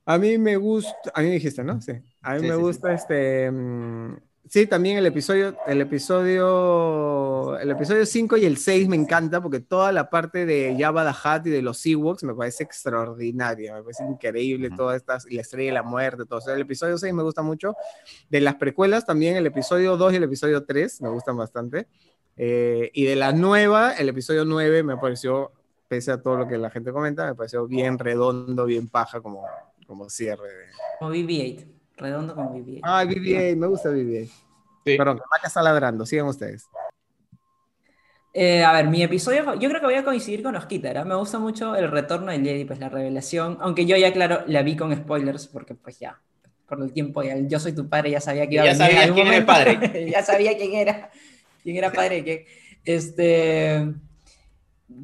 A mí me gusta, a mí me dijiste, ¿no? Sí. A mí me gusta este. Mm, sí, también el episodio, el episodio, el episodio 5 y el 6 me encanta porque toda la parte de Jabba the Hutt y de los Ewoks me parece extraordinaria, me parece increíble, todas estas, y la estrella de la muerte, todo. el episodio 6 me gusta mucho. De las precuelas también, el episodio 2 y el episodio 3 me gustan bastante. Eh, y de la nueva, el episodio 9 me pareció pese a todo lo que la gente comenta, me pareció bien redondo, bien paja como, como cierre. Como BB-8, redondo como BB-8. Ah, BB-8, me gusta BB-8. Sí. Perdón, que está ladrando, sigan ustedes. Eh, a ver, mi episodio, yo creo que voy a coincidir con Osquita, ¿eh? me gusta mucho el retorno de Lady, pues la revelación, aunque yo ya, claro, la vi con spoilers, porque pues ya, por el tiempo, ya, yo soy tu padre, ya sabía que iba a venir. Ya sabía quién era el padre. ya sabía quién era, quién era padre, que, este,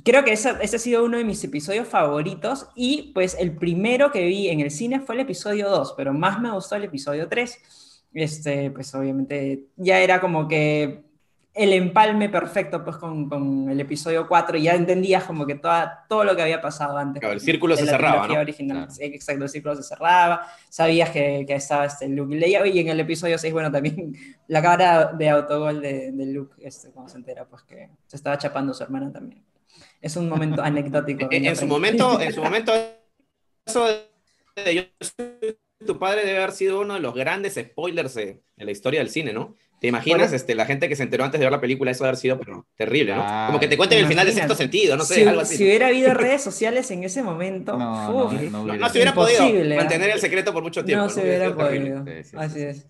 creo que ese, ese, ha sido uno de mis episodios favoritos y pues el primero que vi en el cine fue el episodio 2, pero más me gustó el episodio 3. Este, pues obviamente ya era como que el empalme perfecto pues con, con el episodio 4 y ya entendías como que toda, todo lo que había pasado antes. Claro, el círculo se cerraba, ¿no? Original. Exacto, el círculo se cerraba, sabías que, que estaba este Luke Leia y en el episodio 6, bueno, también la cara de autogol de, de Luke, este, cuando se entera pues que se estaba chapando su hermana también. Es un momento anecdótico. en, su momento, en su momento, eso de yo soy tu padre debe haber sido uno de los grandes spoilers de, de la historia del cine, ¿no? ¿Te imaginas este, la gente que se enteró antes de ver la película? Eso debe haber sido pero, terrible, ¿no? Ah, Como que te cuenten el final de sexto sentido, no sé, si, algo así. si hubiera habido redes sociales en ese momento, No, no, uf, no No, hubiera no se hubiera Imposible, podido ¿eh? mantener el secreto por mucho tiempo. no se hubiera podido. Sí, sí, Así sí. es.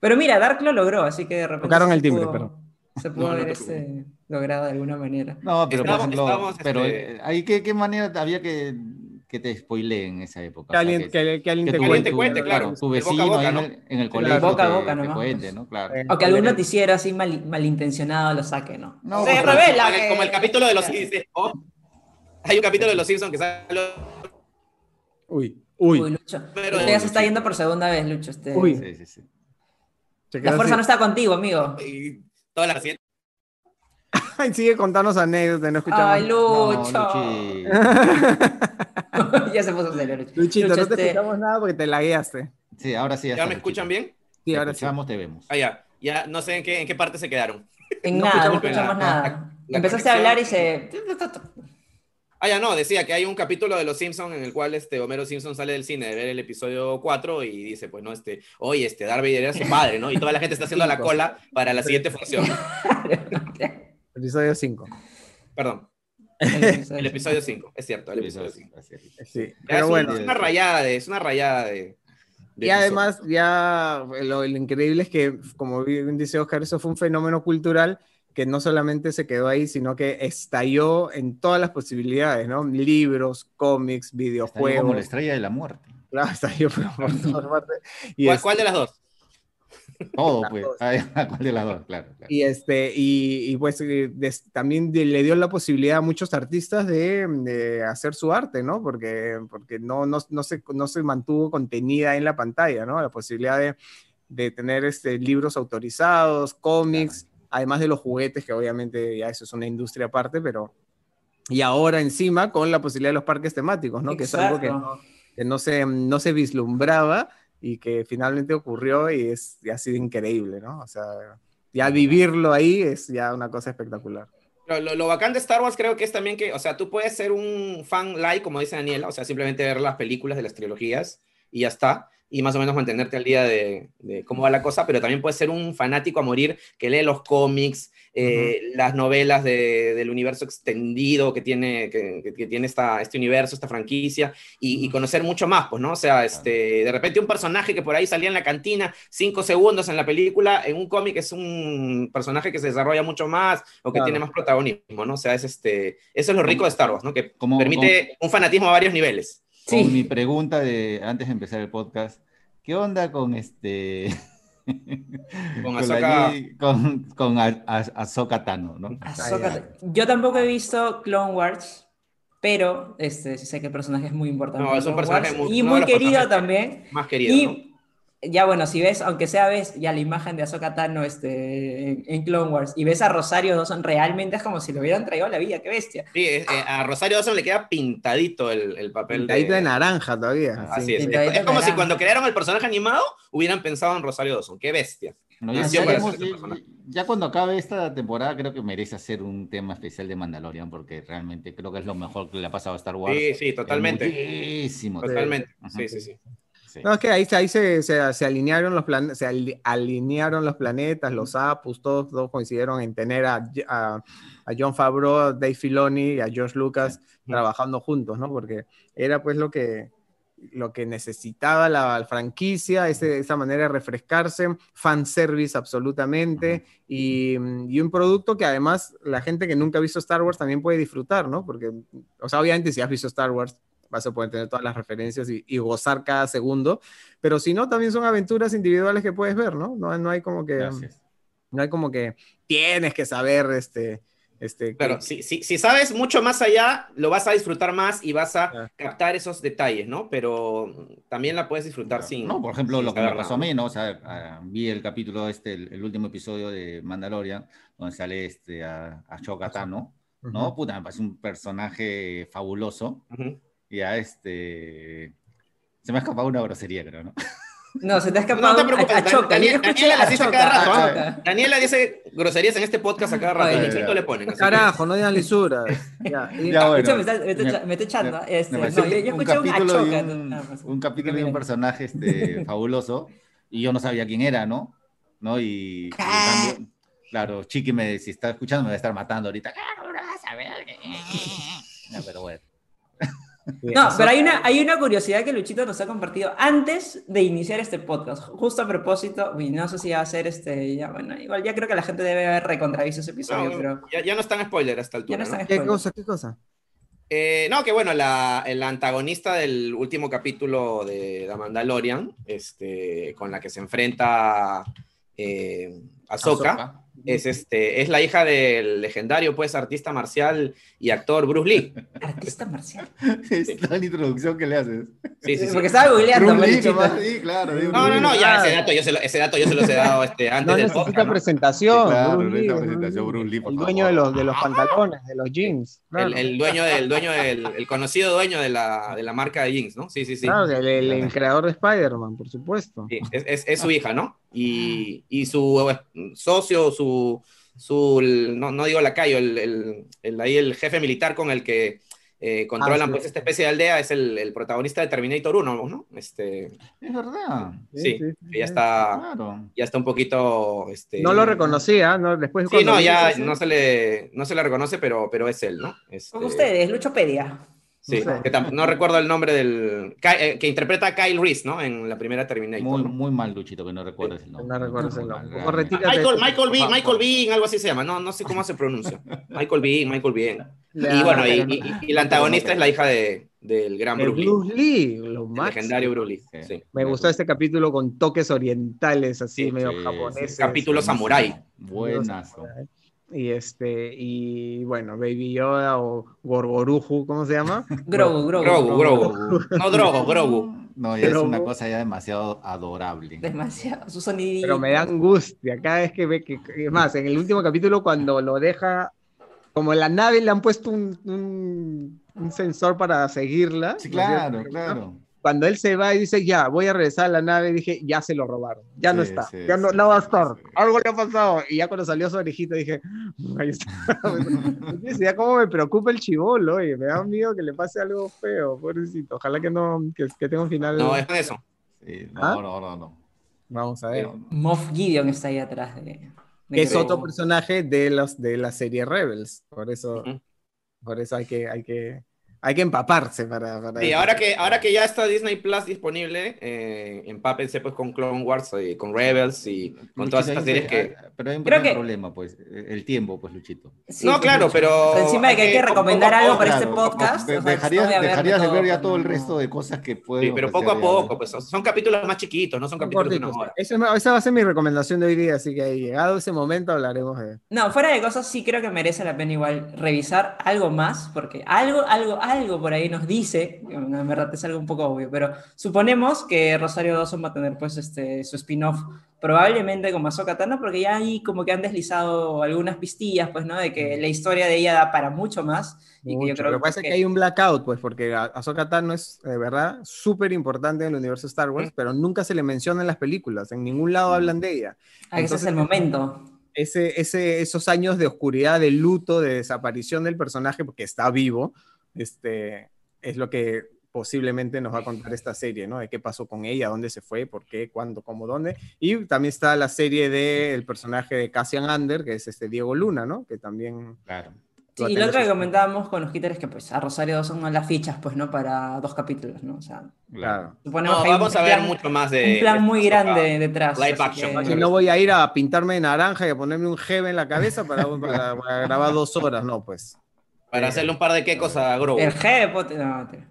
Pero mira, Dark lo logró, así que de repente. Tocaron el timbre, pudo- pero- Se pudo No, haber te este, logrado de alguna manera. No, pero por Estábamos- ejemplo, pero este- eh, ahí qué, qué manera había que, que te spoileen en esa época. Que alguien, que, que alguien que te tu- cuente. te cuente, claro. Tu De boca a vecino boca, ahí en ¿no? el, en el Claro. colegio Boca a boca te nomás, cuente. ¿no? Claro. Eh, O que algún noticiero así mal- malintencionado lo saque, ¿no? No, se pero- revela. Como el, que- como el capítulo de los Simpsons. oh, hay un capítulo de los Simpsons que sale. Uy, uy. Uy, Lucho. Pero- Usted ya se está yendo por segunda vez, Lucho. usted- Uy. Sí, sí, sí. La fuerza así. no está contigo, amigo. Y toda la siguiente. Ay, sigue contándonos anécdotas, no escuchamos. Ay, No, Lucho. Luchi. ya se puso serio. Luchito, Lucho, no te este- escuchamos nada porque te lagueaste. Sí, ahora sí. ¿Ya está, me Luchito. escuchan bien? Sí, Te ahora sí. escuchamos, te vemos. Ah, ya. Ya no sé en qué, en qué parte se quedaron. En No nada, no escuchamos escuchamos nada. nada. La Empezaste a conexión- hablar y se. Ah, ya no, decía que hay un capítulo de Los Simpsons en el cual este Homero Simpson sale del cine de ver el episodio 4 y dice, pues no, este, oye, este Darth Vader era su padre, ¿no? Y toda la gente está haciendo la cola para la siguiente función. Episodio 5. Perdón, el episodio 5, es cierto, el Sí, episodio eso 5. es- así es. Sí, pero es, bueno. es una rayada de, es una rayada de. Y además, ya lo, lo increíble es que, como bien dice Oscar, eso fue un fenómeno cultural que no solamente se quedó ahí, sino que estalló en todas las posibilidades, ¿no? Libros, cómics, videojuegos. como la estrella de la muerte. Claro, estalló por, por todas partes. Y, ¿Cuál, es- cuál de las dos? Todo, Las pues. dos. Ah, ¿Cuál de las dos? Claro. claro. y este, y, y pues des- también de- le dio la posibilidad a muchos artistas de, de hacer su arte, ¿no? Porque, porque no, no, no, se, no se mantuvo contenida en la pantalla, ¿no? La posibilidad de, de tener este, libros autorizados, cómics, además de los juguetes, que obviamente ya eso es una industria aparte, pero... Y ahora encima con la posibilidad de los parques temáticos, ¿no? Que es algo que Exacto. no, que no se, no se vislumbraba y que finalmente ocurrió y es y ha sido increíble, ¿no? O sea, ya vivirlo ahí es ya una cosa espectacular. Lo, lo, lo bacán de Star Wars creo que es también que, o sea, tú puedes ser un fan light, como dice Daniela, o sea, simplemente ver las películas de las trilogías y ya está, y más o menos mantenerte al día de, de cómo va la cosa, pero también puedes ser un fanático a morir que lee los cómics, eh, las novelas de- del universo extendido que tiene, que, tiene esta, este universo, esta franquicia, y, y conocer mucho más, pues, ¿no? O sea, este, de repente un personaje que por ahí salía en la cantina cinco segundos en la película, en un cómic es un personaje que se desarrolla mucho más o que Claro. tiene más protagonismo, ¿no? O sea, es este, eso es lo rico de Star Wars, ¿no? Que Como- permite un fanatismo a varios niveles. Sí. Con mi pregunta de antes de empezar el podcast, ¿qué onda con este Con la Ahsoka- Jedi- con, con a- a- Ahsoka Tano, ¿no? Ahsoka- Yo tampoco he visto Clone Wars, pero este, sé que el personaje es muy importante. No, es un personaje Wars muy- y muy querido también. Más querido, ¿no? Ya bueno, si ves, aunque sea ves ya la imagen de Ahsoka Tano este, en, en Clone Wars y ves a Rosario Dawson, realmente es como si lo hubieran traído a la vida, qué bestia. Sí, es- eh, a Rosario Dawson le queda pintadito el, el papel Pintadito de... de naranja todavía. Así sí. Así es. Es, es como si cuando crearon el personaje animado hubieran pensado en Rosario Dawson. ¡Qué bestia! No, ya, Nació ya cuando acabe esta temporada creo que merece hacer un tema especial de Mandalorian porque realmente creo que es lo mejor que le ha pasado a Star Wars. Sí, sí, en totalmente. muchísimo. Totalmente. Ajá. Sí, sí, sí. Sí. No, es que ahí, ahí se, se, se alinearon los planetas, se ali- alinearon los planetas, los apus, todos, todos coincidieron en tener a, a, a John Favreau, a Dave Filoni y a George Lucas trabajando juntos, ¿no? Porque era pues lo que, lo que necesitaba la franquicia, ese- esa manera de refrescarse, fanservice absolutamente, y, y un producto que además la gente que nunca ha visto Star Wars también puede disfrutar, ¿no? Porque, o sea, obviamente si has visto Star Wars vas a poder tener todas las referencias y, y gozar cada segundo, pero si no, también son aventuras individuales que puedes ver, ¿no? No, no hay como que, Gracias. no hay como que tienes que saber, este, este, Claro, que- si, si, si sabes mucho más allá, lo vas a disfrutar más y vas a Ah. captar esos detalles, ¿no? Pero también la puedes disfrutar sin... No, por ejemplo, sin lo que me pasó a nada. mí, ¿no? O sea, ah, vi el capítulo este, el, el último episodio de Mandalorian, donde sale este a, a Ahsoka Tano, ¿no? Puta, me parece un personaje fabuloso. Ujú. Ya, este... Se me ha escapado una grosería, creo, ¿no? No, se te ha No escapado te preocupes, a, a Choca. Daniel- Daniela se Choca, cada rato, ¿ah? Daniela dice groserías en este podcast a cada rato. Luchito le ponen. que- Carajo, no digan lisuras. Ya, y- Ya, bueno. Escucha, me está, me está Me- está echando. me- Este, no, yo, yo un escuché un a capítulo un, un capítulo de un personaje este, fabuloso y yo no sabía quién era, ¿no? ¿No? Y, y en cambio, claro, Chiqui me, si está escuchando me va a estar matando ahorita. "Ah, no vas a ver". Ya, pero bueno. No, pero hay una, hay una curiosidad que Luchito nos ha compartido antes de iniciar este podcast. Justo a propósito, y no sé si va a ser este, ya bueno, igual ya creo que la gente debe haber recontravisto ese episodio, No, pero ya, ya no están spoiler hasta ya altura. no ¿no? están ¿Qué cosa? ¿Qué cosa? Eh, no, que bueno, la, el antagonista del último capítulo de The Mandalorian, este, con la que se enfrenta eh, Ahsoka, Ahsoka. Es, este, es la hija del legendario pues, artista marcial y actor Bruce Lee. Artista marcial. Es la introducción que le haces. Sí, sí, sí. Porque estaba googleando, Bruce Lee, sí, claro. de No, no, Bruce no, ya Ah. ese dato yo se lo, ese dato yo se los he dado este, antes No del necesita podcast. ¿no? presentación. Sí, claro, Bruce Lee, presentación, Bruce Bruce Lee, por el favor. dueño de los, de los pantalones, de los jeans. Claro, El, el dueño del dueño del el conocido dueño de la, de la marca de jeans, ¿no? Sí, sí, sí. Claro, el, el- el creador de Spider-Man, por supuesto. Sí, es, es- es su hija, ¿no? Y, y su eh, socio, su, su no, no digo lacayo, el, el, el- ahí el jefe militar con el que eh, controlan Ah, sí. pues esta especie de aldea es el, el protagonista de Terminator 1, ¿no? Este, Es verdad. sí, ya está, Claro. ya está un poquito... Este, No lo reconocía, ¿no? Después Sí, no, ya no se le, no se le reconoce, pero, pero es él, ¿no? Este, Con ustedes, Luchopedia. Sí, No sé. que tam- no recuerdo el nombre del... Eh, que interpreta a Kyle Reese, ¿no? En la primera Terminator. Muy, mal, Luchito, que no recuerdes el nombre. No recuerdo Muy el nombre. Michael, Michael Bean, Michael Bean, algo así se llama, no, no sé cómo se pronuncia. Michael Bean, Michael Bean. Y bueno, y, pero- y- y la antagonista es la hija de, del gran El Bruce Lee, Bruce Lee, lo máximo. legendario Bruce Lee. Sí. sí. Me gustó este capítulo con toques orientales, así Sí, medio sí, japoneses. Capítulo samurái. Buenazo. Y este, y bueno, Baby Yoda o Gorgoruju, ¿cómo se llama? Grogu, Grogu. Grogu, Grogu. No Drogo, Grogu. No, ya es una cosa ya demasiado adorable. Demasiado. Su sonidito. Pero me da angustia cada vez que ve que, es más, en el último capítulo cuando lo deja, como en la nave le han puesto un, un, un sensor para seguirla. Sí, ¿no es claro, claro. Cuando él se va y dice, ya, voy a regresar a la nave, dije, ya se lo robaron, ya no está, sí, ya no, sí, no va a estar, sí. algo le ha pasado. Y ya cuando salió su orejita dije, ahí está. ya como me preocupa el chivolo, oye, me da miedo que le pase algo feo, pobrecito. Ojalá que no, que, que tenga un final. No, es eso. Sí, ¿Ah? no, no, no, no. Vamos a ver. Moff Gideon está ahí atrás de. de que es otro personaje de los de la serie Rebels. Por eso, por eso hay que, hay que, hay que empaparse para. para Sí, ahora que, ahora que ya está Disney Plus disponible, eh, empápense pues con Clone Wars y con Rebels y con todas Luchito, estas ahí series se- que... ah, Pero hay un Creo que- problema, pues. El tiempo, pues, Luchito. Sí, No, claro, mucho. pero Encima de que hay hay que recomendar poco algo para este Claro, podcast. de- o sea, dejarías, no dejarías de todo, ver ya todo el resto de cosas que pueden Sí, pero poco a ya. poco, pues son, capítulos más chiquitos, no son capítulos de una hora. Esa, es- esa va a ser mi recomendación de hoy día, así que llegado ese momento hablaremos de. No, fuera de cosas, sí creo que merece la pena igual revisar algo más, porque algo, algo, algo por ahí nos dice, en verdad es algo un poco obvio, pero suponemos que Rosario Dawson va a tener pues este, su spin-off probablemente con Ahsoka Tano, porque ya ahí como que han deslizado algunas pistillas, pues, ¿no? De que la historia de ella da para mucho más. Y que yo creo Lo que pasa es que hay un blackout, pues, porque Ahsoka Tano es de verdad súper importante en el universo Star Wars, pero nunca se le menciona en las películas, en ningún lado hablan de ella. Ah, ese es entonces- el momento. ese, ese, esos años de oscuridad, de luto, de desaparición del personaje, porque está vivo, este, es lo que posiblemente nos va a contar esta serie, ¿no? De qué pasó con ella, dónde se fue, por qué, cuándo, cómo, dónde. Y también está la serie del personaje de Cassian Ander, que es este Diego Luna, ¿no? Que también... Claro. Sí, y lo otro que comentábamos con los es que pues a Rosario no las fichas, pues, ¿no? Para dos capítulos, ¿no? O sea, Claro. suponemos No, que hay vamos un a ver plan- mucho más de... un plan muy de grande detrás. Live action, que- Y no voy a ir a pintarme de naranja y a ponerme un gel en la cabeza para, para- para grabar dos horas, no, pues. Para hacerle un par de quecos a Grogu. El jefe, no, te-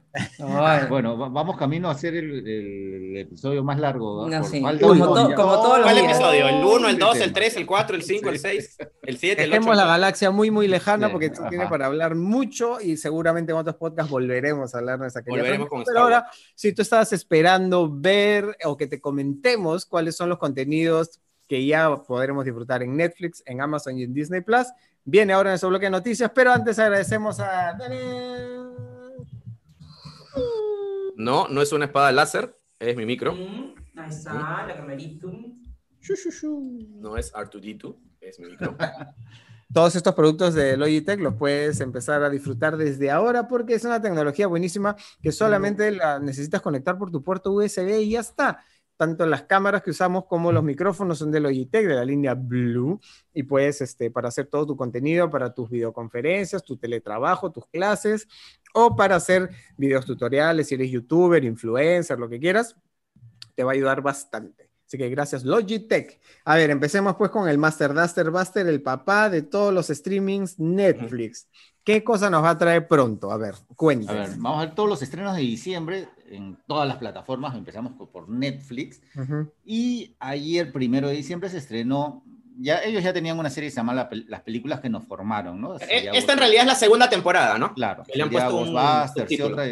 Ay, Bueno, va- vamos camino a hacer el, el episodio más largo. ¿no? No, sí. Como to- como todos los ¿Cuál días. episodio? ¿El 1, el 2, el tema. 3, el 4, el 5, el 6, el 7, el 8? Dejemos la galaxia muy, muy lejana Sí, porque esto tiene ajá. para hablar mucho y seguramente en otros podcasts volveremos a hablar de esa Volveremos con Pero ahora, si tú estabas esperando ver o que te comentemos cuáles son los contenidos que ya podremos disfrutar en Netflix, en Amazon y en Disney Plus, viene ahora en nuestro bloque de noticias, pero antes agradecemos a... No, no es una espada láser, es mi micro. Mm, Ahí está, la shu. No es R2D2, es mi micrófono. Todos estos productos de Logitech los puedes empezar a disfrutar desde ahora porque es una tecnología buenísima que solamente la necesitas conectar por tu puerto USB y ya está. Tanto las cámaras que usamos como los micrófonos son de Logitech, de la línea Blue, y puedes, este, para hacer todo tu contenido, para tus videoconferencias, tu teletrabajo, tus clases, o para hacer videos tutoriales, si eres youtuber, influencer, lo que quieras, te va a ayudar bastante. Así que gracias Logitech. A ver, empecemos pues con el Master Duster Buster, el papá de todos los streamings Netflix. ¿Qué cosa nos va a traer pronto? A ver, A cuéntame. ver, vamos a ver todos los estrenos de diciembre en todas las plataformas. Empezamos por- Netflix. Ujú. Y ayer, primero de diciembre, se estrenó. Ya, ellos ya tenían una serie que se llama Las películas que nos formaron, ¿no? Eh, Sería Esta en Ghost- realidad es la segunda temporada, ¿no? Claro, que le han puesto un Ghostbusters y otra, y,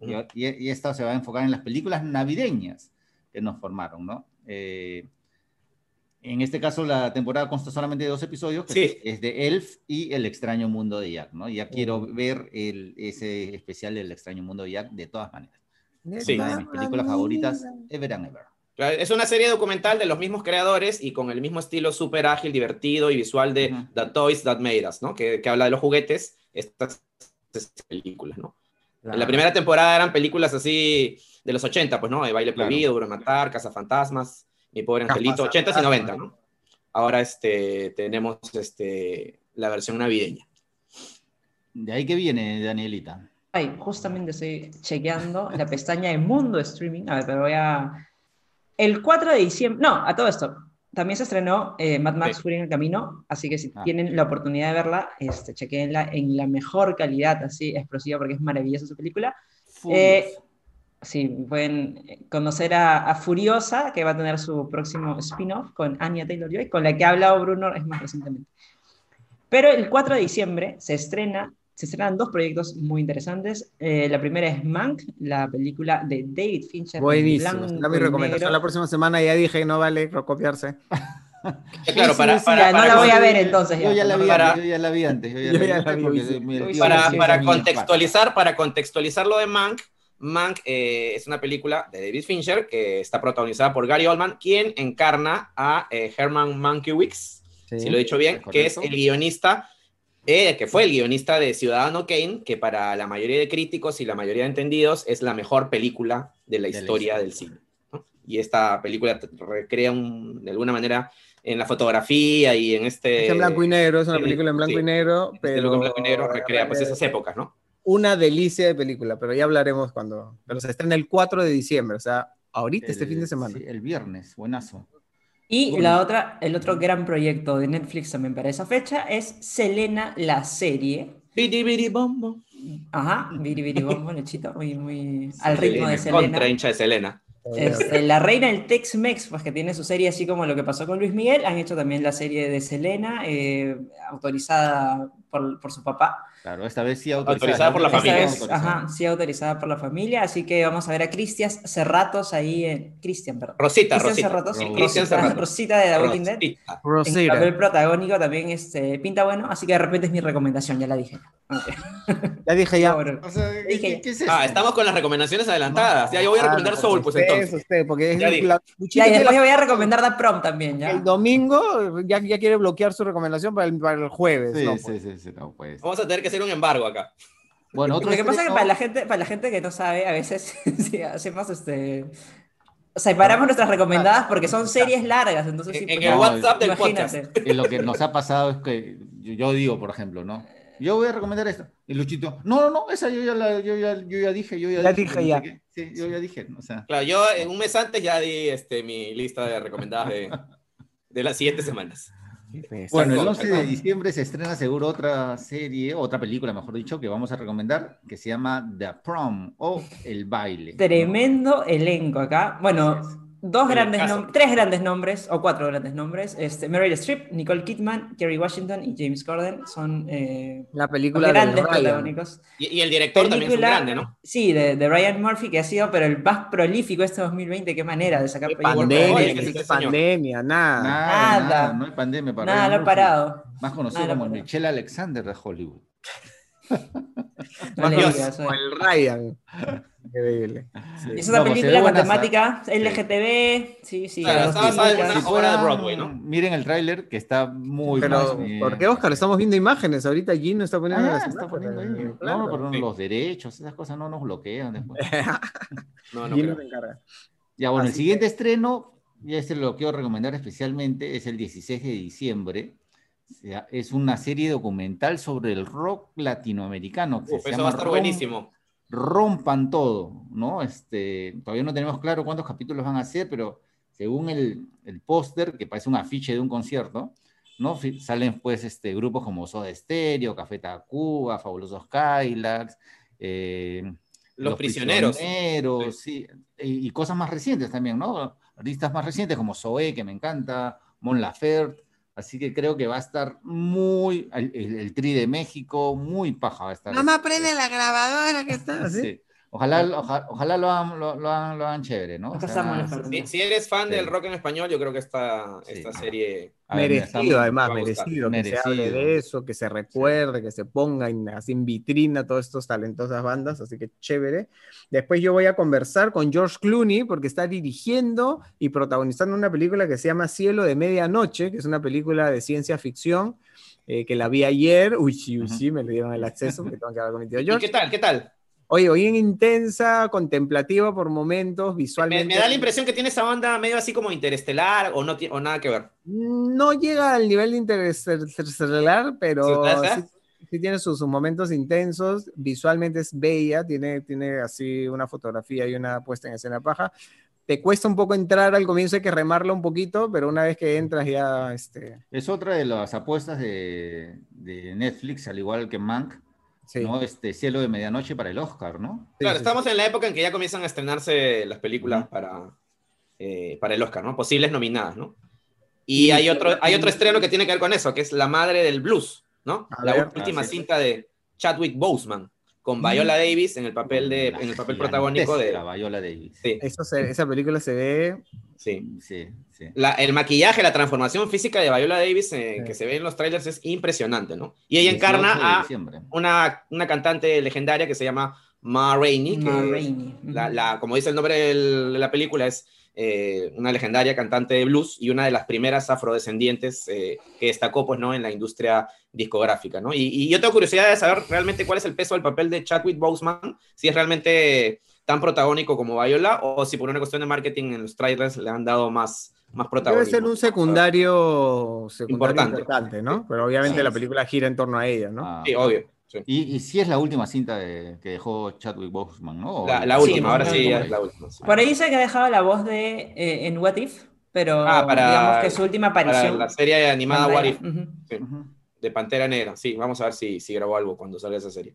y- Ujú. y- y esta se va a enfocar en las películas navideñas que nos formaron, ¿no? Eh, en este caso, la temporada consta solamente de dos episodios, que Sí. es de Elf y El extraño mundo de Jack, ¿no? Ya quiero ver el, ese especial del extraño mundo de Jack de todas maneras. Sí. Una de mis películas favoritas, ever and ever. Claro, Es una serie documental de los mismos creadores y con el mismo estilo súper ágil, divertido y visual de Ujú. The Toys That Made Us, ¿no? Que, que habla de los juguetes, estas películas, ¿no? En la primera temporada eran películas así de los 80, pues, ¿no? De Baile Claro. Prohibido, Duro de Matar, Cazafantasmas, Mi Pobre Angelito, Cazafantasmas. 80 y 90, ¿no? Ahora este, tenemos este, la versión navideña. ¿De ahí que viene, Danielita? Ay, justamente estoy chequeando la pestaña de Mundo Streaming. A ver, pero voy a. El 4 de diciembre. No, a todo esto. También se estrenó eh, Mad Max Sí. Fury en el Camino. Así que si Ah. tienen la oportunidad de verla, este, chequenla en la mejor calidad, así explosiva, porque es maravillosa su película. Eh, sí, pueden eh, conocer a, a Furiosa, que va a tener su próximo spin-off con Anya Taylor-Joy, con la que ha hablado Bruno es más recientemente. Pero el 4 de diciembre se estrena, se estrenan dos proyectos muy interesantes. Eh, la primera es Mank, la película de David Fincher. en Buenísimo. blanco Será mi recomendación. La próxima semana ya dije que no vale copiarse. Claro, sí, para, sí, para, no para la voy a ver entonces. Yo ya la vi, antes, sí. para, sí sí, contextualizar, para contextualizar lo de Mank, Mank eh, es una película de David Fincher que está protagonizada por Gary Oldman, quien encarna a eh, Herman Mankiewicz, si lo he dicho bien, es que es el guionista, eh, que fue el guionista de Ciudadano Kane, que para la mayoría de críticos y la mayoría de entendidos es la mejor película de la De la historia del cine. ¿no? Y esta película recrea un- de alguna manera en la fotografía y en este... Es en blanco y negro, es una película en blanco sí. y negro, este pero look en blanco y negro recrea pues esas épocas, ¿no? una delicia de película, pero ya hablaremos cuando. Pero se estrena el 4 de diciembre, o sea, ahorita este El- fin de semana. sí, el viernes, buenazo. Y Bueno. la otra, el otro gran proyecto de Netflix también para esa fecha es Selena, la serie. Bom. Ajá, Biri Biri Bombo, Lechito, muy, muy al ritmo de Selena. Contra hincha de Selena. Este, la reina del Tex-Mex, pues que tiene su serie así como lo que pasó con Luis Miguel, han hecho también la serie de Selena, eh, autorizada por, por su papá. Claro, esta vez sí Autorizada por la Esta familia. vez, ajá, sí autorizada por la familia, así que vamos a ver a Cristian Cerratos ahí en... Cristian, perdón. Rosita, Cristian Rosita. Cerratos, Rosita, Cerratos. Rosita de The Walking Dead. Rosita. En Rosita. papel protagónico también este, pinta bueno, así que de repente es mi recomendación, ya la dije. Ok. Ya dije ya. Bueno, O sea, ¿qué, Dije- qué es esto? Ah, estamos con las recomendaciones adelantadas. Ya yo voy a Ah, recomendar Soul, porque pues usted entonces. es usted, porque es Ya la- ya, y después yo voy a recomendar The Prom también, la- ¿ya? el domingo ya, ya quiere bloquear su recomendación para el, para el jueves. Sí, ¿no? sí, Pues. sí, sí, no, pues. Vamos a tener que hacer un embargo acá. Bueno, otro Lo que pasa es que para la gente, para la gente que no sabe, a veces sí, hacemos este. O sea, separamos nuestras recomendadas porque son series largas, entonces sí, En, en pues, el No, WhatsApp del imagínate. podcast. Lo que nos ha pasado es que yo, yo digo, por ejemplo, ¿no? Yo voy a recomendar esta. Y Luchito, no, no, no, esa yo ya, la, yo ya, yo ya dije, yo ya, Ya dije. dije no ya. Sí, yo ya dije, o sea. Claro, yo un mes antes ya di este, mi lista de recomendadas de, de las siguientes semanas. Bueno, el Exacto. 11 de diciembre se estrena seguro otra serie, otra película, mejor dicho, que vamos a recomendar, que se llama The Prom o El Baile. Tremendo elenco acá. Bueno, dos grandes tres grandes nombres, o cuatro grandes nombres. Este, Meryl Streep, Nicole Kidman, Kerry Washington y James Corden son eh, La película de grandes protagónicos. Y, y el director también es grande, ¿no? Sí, de, de Ryan Murphy, que ha sido pero el más prolífico este 2020. Qué manera de sacar películas. Pandemia, que pandemia, nada. Nada, Nada. nada, no hay pandemia para Nada, Ryan lo he Murphy, parado. Más conocido Nada, como. Michelle Alexander de Hollywood. No le Dios, digas, Como oye. el Ryan. Increíble. Sí. Es una No, pues película con temática sí. LGTB, sí, sí. Claro, los está basada en chicas. una obra de Broadway, ¿no? Miren el tráiler que está muy Pero, más, eh, ¿por qué, Oscar? Estamos viendo imágenes. Ahorita Gino está Ah, poniendo ya, las está imágenes. poniendo ahí. Claro. No, pero Sí. los derechos, esas cosas no nos bloquean después. No, no se encarga. Ya, bueno, el Así siguiente estreno, y este lo quiero recomendar especialmente, es el 16 de diciembre. O sea, es una serie documental sobre el rock latinoamericano. que Uf, se eso llama va a estar Rom- buenísimo. Rompan todo, ¿no? Este, todavía no tenemos claro cuántos capítulos van a ser, pero según el, el póster, que parece un afiche de un concierto, ¿no? Salen pues este, grupos como Soda Stereo, Café Tacuba, Fabulosos Kylax, eh, Los prisioneros. Prisioneros, sí, y, y cosas más recientes también, ¿no? Artistas más recientes como Zoé, que me encanta, Mon Laferte, así que creo que va a estar muy, el, el- el Tri de México, muy paja va a estar. Mamá, este, prende la grabadora que está así. Sí. Ojalá, oja- ojalá, lo, hagan, lo, lo hagan, lo hagan chévere, ¿no? O sea. Si, si eres fan Sí. del rock en español, yo creo que esta, Sí. esta serie. a ver, Merecido, estamos- además, merecido, que se hable Merecido. de eso, que se recuerde, que se ponga en, así en vitrina todas estas talentosas bandas, así que chévere. Después yo voy a conversar con George Clooney porque está dirigiendo y protagonizando una película que se llama Cielo de Medianoche, que es una película de ciencia ficción eh, que la vi ayer. Uy, sí, uy, sí, me le dieron el acceso porque tengo que hablar con mi tío ¿Y George. qué tal? ¿Qué tal? Oye, bien intensa, contemplativa por momentos, Me, visualmente. me da la impresión que tiene esa banda medio así como interestelar o no o nada que ver. No llega al nivel de interestelar, pero sí, sí tiene sus, sus momentos intensos. Visualmente es bella, tiene, tiene así una fotografía y una puesta en escena paja. Te cuesta un poco entrar al comienzo, hay que remarla un poquito, pero una vez que entras ya, este, Es otra de las apuestas de, de Netflix, al igual que Mank, sí. ¿no? Este Cielo de Medianoche para el Oscar, ¿no? Claro, sí, estamos en la época en que ya comienzan a estrenarse las películas para, eh, para el Oscar, ¿no? Posibles nominadas, ¿no? Y Y- hay otro, hay otro estreno que tiene que ver con eso, que es La Madre del Blues, ¿no? A La ver. última Ah, sí. cinta de Chadwick Boseman, con Viola Davis en el papel, de, en el papel protagónico de... Viola Davis. Sí, Eso se- esa película se ve. sí. Sí, sí. La- el maquillaje, la transformación física de Viola Davis eh, Sí. que se ve en los trailers es impresionante, ¿no? Y ella 18 de encarna a una, una cantante legendaria que se llama Ma Rainey, que Ma Rainey. la, la- como dice el nombre de la película, es eh, una legendaria cantante de blues y una de las primeras afrodescendientes eh, que destacó pues, ¿no? en la industria discográfica. ¿no? Y, y yo tengo curiosidad de saber realmente cuál es el peso del papel de Chadwick Boseman, si es realmente tan protagónico como Viola o si por una cuestión de marketing en los trailers le han dado más, más Debe protagonismo. ser un secundario, secundario Importante. importante. ¿no? Pero obviamente Sí, la película gira en torno a ella, ¿no? Ah, Sí, obvio. Sí. Y, y sí es la última cinta de- que dejó Chadwick Boseman, ¿no? La, la Sí, última, ahora sí, es la última. sí. Por ahí dice que ha dejado la voz de eh, en What If, pero Ah, para- digamos que su última Para aparición. la serie animada What If, Ujú. de Pantera Negra. Sí, vamos a ver si, si grabó algo cuando salga esa serie.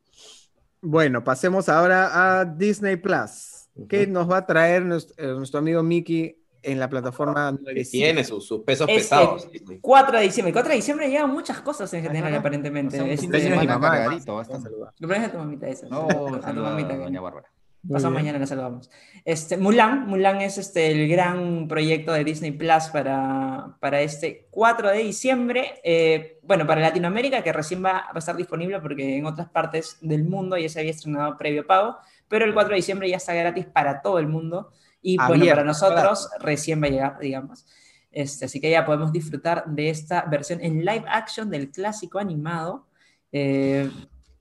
Bueno, pasemos ahora a Disney Plus. ¿Qué Ujú. nos va a traer nuestro, eh, nuestro amigo Mickey en la plataforma Que tiene sus, sus pesos Este, pesados. 4 de diciembre. 4 de diciembre llegan muchas cosas en general, Ajá. aparentemente. O sea, Este, de mi mamá, cargadito, además. bastante. Saluda. cumpleaños de tu mamita esa. No, a tu mamita a que- doña Bárbara. Pasado mañana la saludamos. Este, Mulan, Mulan es este, el gran proyecto de Disney Plus para, para este 4 de diciembre. Eh, bueno, para Latinoamérica, que recién va, va a estar disponible porque en otras partes del mundo ya se había estrenado previo pago, pero el 4 de diciembre ya está gratis para todo el mundo. Y bueno, Abierto, para nosotros recién va a llegar, digamos. Este, así que ya podemos disfrutar de esta versión en live action del clásico animado. eh,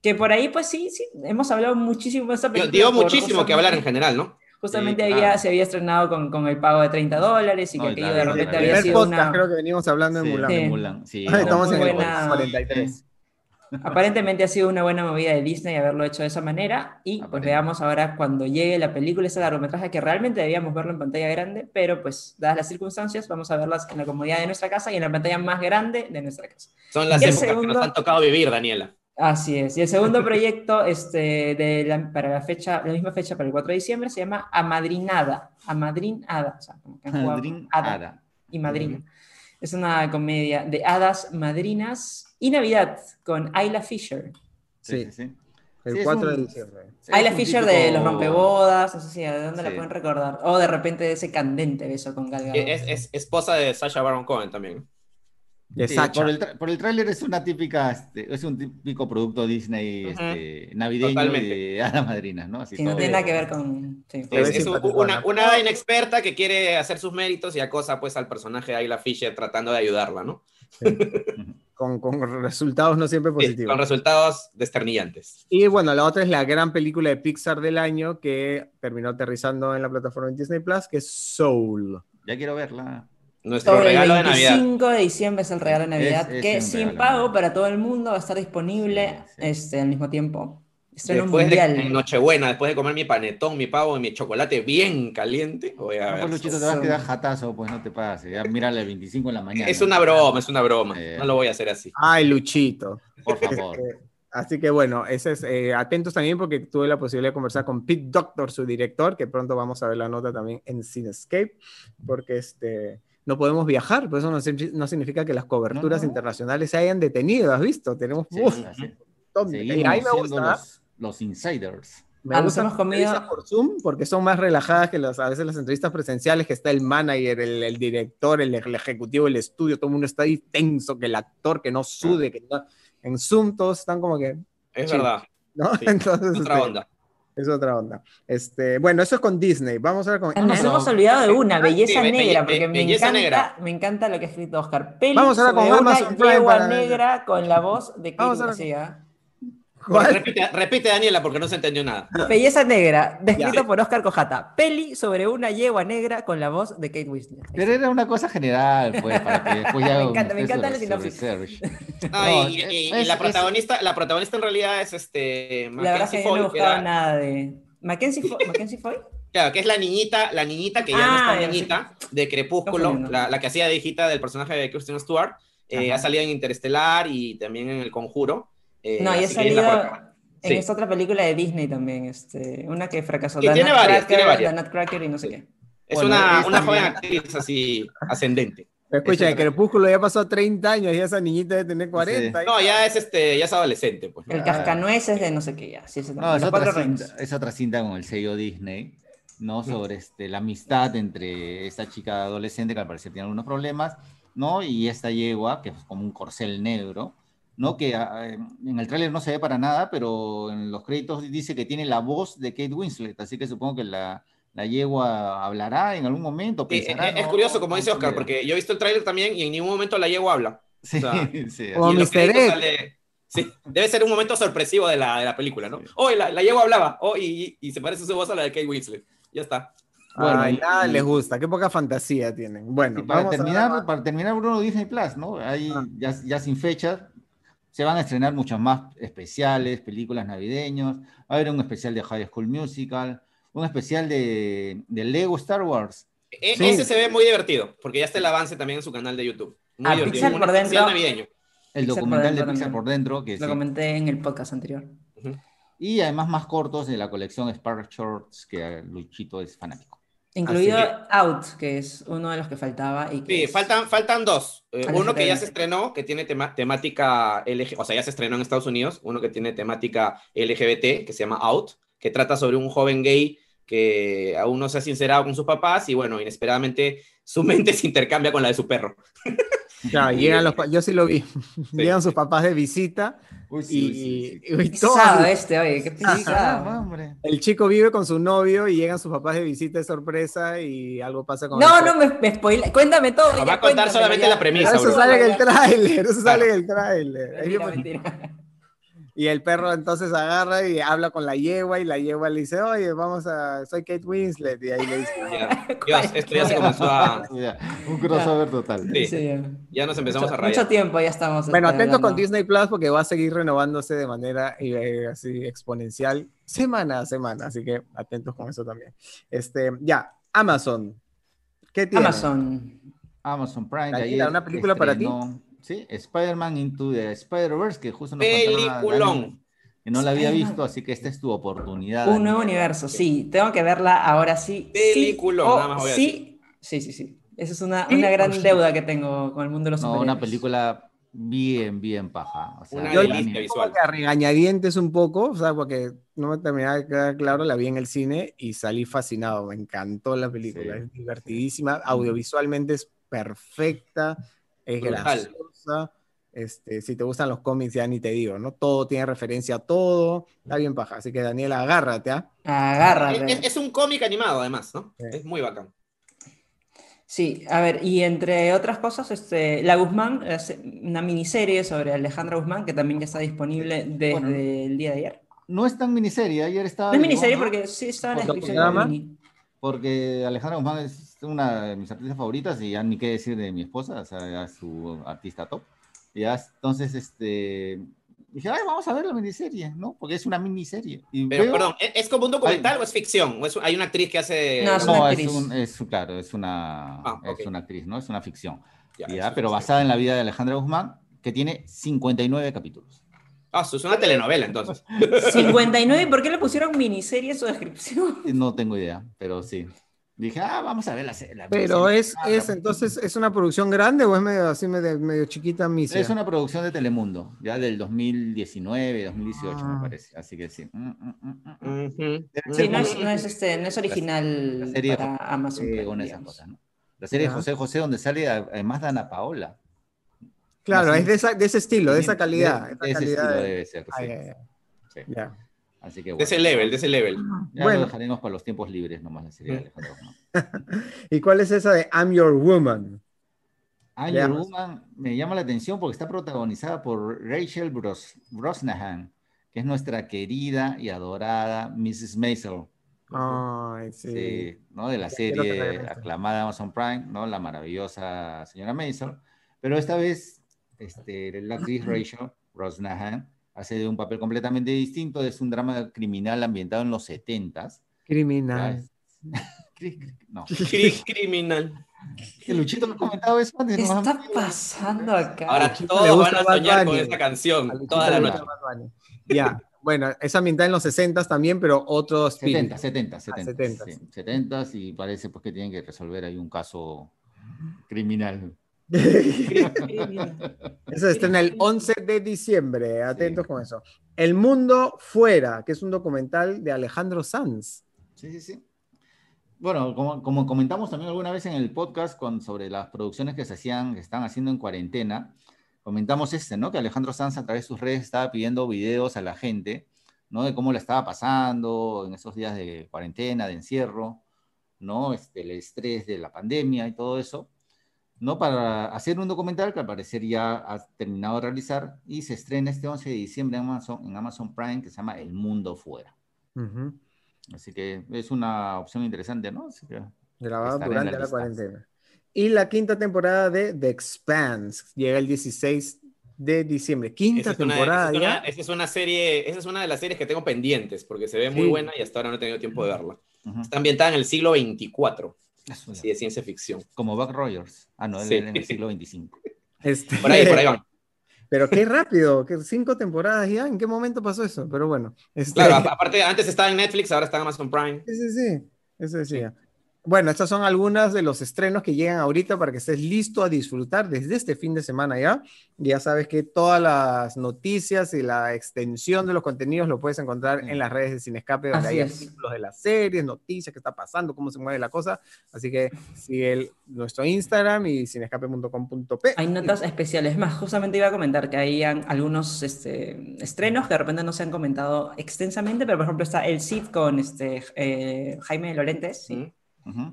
que por ahí, pues sí, sí, hemos hablado muchísimo de esta Dio, película. muchísimo que hablar en general, ¿no? Justamente Sí, había, claro. se había estrenado con, con el pago de 30 dólares y No, que aquello la- de el repente El había sido podcast una... creo que venimos hablando de Sí, Mulan. Sí. Mulan, sí. Ah, estamos en el buena- 43. Aparentemente ha sido una buena movida de Disney haberlo hecho de esa manera y pues veamos ahora cuando llegue la película, ese largometraje que realmente debíamos verlo en pantalla grande, pero pues dadas las circunstancias vamos a verlas en la comodidad de nuestra casa y en la pantalla más grande de nuestra casa. Son las épocas que segundo- nos han tocado vivir, Daniela. Así es. Y el segundo proyecto este, de la- para la fecha, la misma fecha para el 4 de diciembre se llama Amadrinada. Amadrinada. O sea, como que han y madrina. Es una comedia de hadas madrinas y Navidad con Ayla Fisher. Sí, Sí. sí. El Sí, es 4 de un- diciembre. Es Ayla Fisher de Los Rompebodas, no sé si de dónde la pueden recordar. O de repente de ese candente beso con Gal Gadot. Es, es esposa de Sasha Baron Cohen también. De Sí, Sacha. por, el por el tráiler es una típica, este, es un típico producto Disney Ujú. este, navideño Totalmente. de hadas madrinas, ¿no? Así Sí, no tiene nada que ver con... sí. Es, una, una inexperta que quiere hacer sus méritos y acosa pues al personaje de Ayla Fisher tratando de ayudarla, ¿no? Con, con resultados no siempre Sí, positivos. con resultados desternillantes. Y bueno, la otra es la gran película de Pixar del año que terminó aterrizando en la plataforma de Disney Plus, que es Soul. Ya quiero verla. Nuestro el regalo de Navidad. 25 de diciembre es el regalo de Navidad, Es- es que sin pago para todo el mundo va a estar disponible Sí, sí. Este, al mismo tiempo. Estreno Después de en Nochebuena, después de comer mi panetón, mi pavo y mi chocolate bien caliente, voy a No, ver. pues Luchito, te vas a quedar jatazo, pues no te pases. Ya mírale el 25 en la mañana. Es una broma, es una broma. Eh. No lo voy a hacer así. Ay, Luchito. Por favor. Así que bueno, ese es, eh, atentos también porque tuve la posibilidad de conversar con Pete Doctor, su director, que pronto vamos a ver la nota también en Cinescape, porque este, no podemos viajar, pero eso no, no significa que las coberturas No, no. internacionales se hayan detenido, ¿has visto? Tenemos Sí, uf, ahí me gusta, los, los insiders. Me Ah, gustan las entrevistas por Zoom porque son más relajadas que las, a veces las entrevistas presenciales, que está el manager, el, el director, el, el ejecutivo del estudio, todo el mundo está ahí tenso, que el actor que no sude, que no- en Zoom todos están como que, Es Sí. verdad. ¿no? Sí, Entonces, Es otra este, onda. es otra onda. Este, bueno, eso es con Disney. Vamos a ver con Ah, Nos Amazon. hemos olvidado de una, Belleza be- Negra, be- porque me, Belleza encanta, Negra. me encanta lo que ha escrito Oscar. Peli Vamos ahora con sobre una Amazon Prime para- negra con la voz de Vamos García. ¿Cuál? Repite, repite, Daniela, porque no se entendió nada. Belleza Negra, descrito Ya. por Oscar Cojata. Peli sobre una yegua negra con la voz de Kate Winslet. Pero era una cosa general, pues, para que después ya Me encanta, me encanta la sinopsis. Ah, No, y, y- y es- la, es- protagonista, la protagonista en realidad es este La verdad que Mackenzie yo no Foy, buscaba era- nada de. ¿Mackenzie Foy? ¿Mackenzie Foy? Claro, que es la niñita, la niñita que ya Ah, no está sé. niñita, de Crepúsculo, la, la que hacía de hijita del personaje de Kristen Stewart, eh, ha salido en Interestelar y también en El Conjuro. Eh, No, y es la salido en Sí. esta otra película de Disney también, este, una que fracasó. Sí, tiene varias, tiene Nutcracker, varias. The Nutcracker y no sé Sí. qué. Es Bueno, una, es una joven actriz así ascendente. Escucha, el Crepúsculo ya pasó 30 años y esa niñita debe tener 40. No, ya es este, ya es adolescente, pues. El cascanueces de no sé qué ya. Sí, ese No, es otra, cinta, es otra cinta con el sello Disney, ¿no? Sobre este, la amistad entre esta chica adolescente que al parecer tiene algunos problemas, ¿no? Y esta yegua, que es como un corcel negro, ¿no? Que ah, en el tráiler no se ve para nada, pero en los créditos dice que tiene la voz de Kate Winslet, así que supongo que la, la yegua hablará en algún momento, Sí, pensará, es, es ¿no? curioso, como dice Oscar, porque yo he visto el tráiler también y en ningún momento la yegua habla. Sí, o sea, sí, Como sale- sí, debe ser un momento sorpresivo de la, de la película, ¿no? Oh, y la, la yegua hablaba, oh, y, y se parece su voz a la de Kate Winslet. Ya está. Bueno, Ay, nada y- les gusta, qué poca fantasía tienen. Bueno, para vamos terminar, para terminar Bruno Disney Plus, ¿no? Ahí Ah. ya, ya sin fecha, se van a estrenar muchos más especiales, películas navideños, va a haber un especial de High School Musical, un especial de, de Lego Star Wars. E- Sí. Ese se ve muy divertido, porque ya está el avance también en su canal de YouTube. Muy Ah, divertido. Pixar por dentro. navideño. El Pixar documental de Pixar por dentro, que Lo sí. comenté en el podcast anterior. Y además más cortos de la colección Spark Shorts, que Luchito es fanático. Incluido Así Out, que es uno de los que faltaba. Y que Sí, es- faltan, faltan dos. Eh, LGBT. uno que ya se estrenó, que tiene tema- temática LG, o sea, ya se estrenó en Estados Unidos. Uno que tiene temática LGBT, que se llama Out, que trata sobre un joven gay que aún no se ha sincerado con sus papás y bueno, inesperadamente su mente se intercambia con la de su perro. Claro, llegan los, yo sí lo vi. Llegan sus papás de visita Uy, y, y Qué todo- pesado este, oye, qué pesado. hombre. el chico vive con su novio y llegan sus papás de visita de sorpresa y algo pasa con No, el no me, me spoila. Cuéntame todo. Ya, va a contar solamente ya. la premisa, Eso bro. sale en el tráiler, eso sale en el tráiler. Mentira, mentira. Y el perro entonces agarra y habla con la yegua y la yegua le dice, oye, vamos a, soy Kate Winslet. Y ahí le dice, Ya. Dios, esto ya se comenzó a... Un crossover total. Sí, Sí, ya. nos empezamos mucho, a rayar. mucho tiempo ya estamos. Bueno, este, atentos con. Disney Plus porque va a seguir renovándose de manera eh, así exponencial semana a semana, así que atentos con eso también. Este, ya, Amazon. ¿Qué tiene? Amazon. Amazon Prime. ayer una película para ti. Sí, Spider-Man Into the Spider-Verse, que justo nos Peliculón. Que no la había visto, así que esta es tu oportunidad. Un nuevo universo, sí. Tengo que verla ahora sí. sí, Peliculón, o nada más voy a sí. Sí, sí, sí. Esa es una, Sí, una gran sí. deuda que tengo con el mundo de los No, una película bien, bien paja. O sea, Una Yo la visual. que a regañadientes un poco, o sea, porque no me terminaba de quedar claro, la vi en el cine y salí fascinado, me encantó la película, Sí. es divertidísima, audiovisualmente es perfecta, es Brutal. graciosa. Este, si te gustan los cómics, ya ni te digo, ¿no? Todo tiene referencia a todo. Está bien paja. Así que, Daniela, agárrate, ¿ah? Agárrate. Es, es un cómic animado, además, ¿no? Sí. Es muy bacán. Sí, a ver, y entre otras cosas, este, La Guzmán, es una miniserie sobre Alejandra Guzmán, que también ya está disponible desde Bueno. el día de ayer. No es tan miniserie, ayer estaba... No es miniserie porque sí está en la ¿Otro descripción programa? de mini. Porque Alejandra Guzmán es una de mis artistas favoritas y ya ni qué decir de mi esposa, o sea, su artista top. Y ya, entonces, este... Dije, ay, vamos a ver la miniserie, ¿no? Porque es una miniserie. Y Pero, veo- perdón, ¿es, es como un documental o es ficción? ¿O es- hay una actriz que hace. No, es una No, es, un, es claro, es una, Ah, ok. es una actriz, ¿no? Es una ficción. Ya, Ya, pero basada en la vida de Alejandra Guzmán, que tiene 59 capítulos. Ah, eso es una telenovela, entonces. 59, ¿por qué le pusieron miniserie en su descripción? No tengo idea, pero sí. Dije, ah, vamos a ver la, Pero es, Ah, es la- entonces, ¿es una producción grande o es medio así, medio, medio chiquita, misia? Es una producción de Telemundo, ya del 2019, 2018, Ah. me parece. Así que sí. Mm, mm, mm, mm. Sí, no es, no es, este, no es original la serie para de Amazon. Eh, con esas digamos. cosas, ¿no? La serie de. José José, donde sale además Dana Paola. Claro, Así- es de, esa- de ese estilo, de esa calidad. de esa ese calidad estilo de- debe ser. Ay, sí, ay. Así que De ese level, de ese level. Ya Bueno. lo dejaremos para los tiempos libres nomás la serie de Alejandro Guzmán. ¿Y cuál es esa de I'm Your Woman? Ya. Your Woman me llama la atención porque está protagonizada por Rachel Bros Brosnahan, que es nuestra querida y adorada Mrs. Maisel. Ay, sí. Sí, ¿no? De la Ya serie aclamada Amazon Prime, ¿no? La maravillosa señora Maisel. Pero esta vez, este, la actriz Rachel Brosnahan hace de un papel completamente distinto. Es un drama criminal ambientado en los 70s. Criminal. No. Cri- Criminal. Que Luchito no ha comentado eso antes. ¿Qué está pasando acá? Ahora todos van a Bad soñar con esa canción toda la noche. Ya, bueno, esa ambientada en los 60 también, pero otro espíritu. 70, 70, 70. 70. sí, 70 y parece pues que tienen que resolver ahí un caso criminal. Eso se estrena el 11 de diciembre, atentos con eso. El Mundo Fuera, que es un documental de Alejandro Sanz. Sí, sí, sí. Bueno, como, como comentamos también alguna vez en el podcast con, sobre las producciones que se hacían, que están haciendo en cuarentena, comentamos este, ¿no? Que Alejandro Sanz a través de sus redes estaba pidiendo videos a la gente, ¿no? De cómo la estaba pasando en esos días de cuarentena, de encierro, ¿no? Este, el estrés de la pandemia y todo eso, ¿no? Para hacer un documental que al parecer ya ha terminado de realizar y se estrena este 11 de diciembre en Amazon, en Amazon Prime que se llama El Mundo Fuera. Ujú. Así que es una opción interesante, ¿no? Así que- Grabado durante la la, cuarentena. Y la quinta temporada de The Expanse llega el 16 de diciembre. Quinta Esa es, una, temporada esa es ya. una- esa es una serie, esa es una de las series que tengo pendientes porque se ve muy Sí. buena y hasta ahora no he tenido tiempo de verla. Ujú. Está ambientada en el siglo 24, Eso así de ciencia ficción. Como Buck Rogers. Ah, no, él Sí. era en el siglo XXV. Este, Por ahí, por ahí van. Pero qué rápido, que cinco temporadas ya. ¿En qué momento pasó eso? Pero bueno. este- Claro, aparte antes estaba en Netflix, ahora está en Amazon Prime. Sí, sí, sí. Eso decía. Bueno, estas son algunas de los estrenos que llegan ahorita para que estés listo a disfrutar desde este fin de semana ya. Ya sabes que todas las noticias y la extensión de los contenidos lo puedes encontrar en las redes de Cinescape, donde Así hay es. artículos de las series, noticias, qué está pasando, cómo se mueve la cosa. Así que sigue el- nuestro Instagram y cinescape.com.p. Hay notas especiales. Más, justamente iba a comentar que hay algunos este, estrenos que de repente no se han comentado extensamente, pero por ejemplo está El Cid con este, eh, Jaime Lorentes, ¿sí?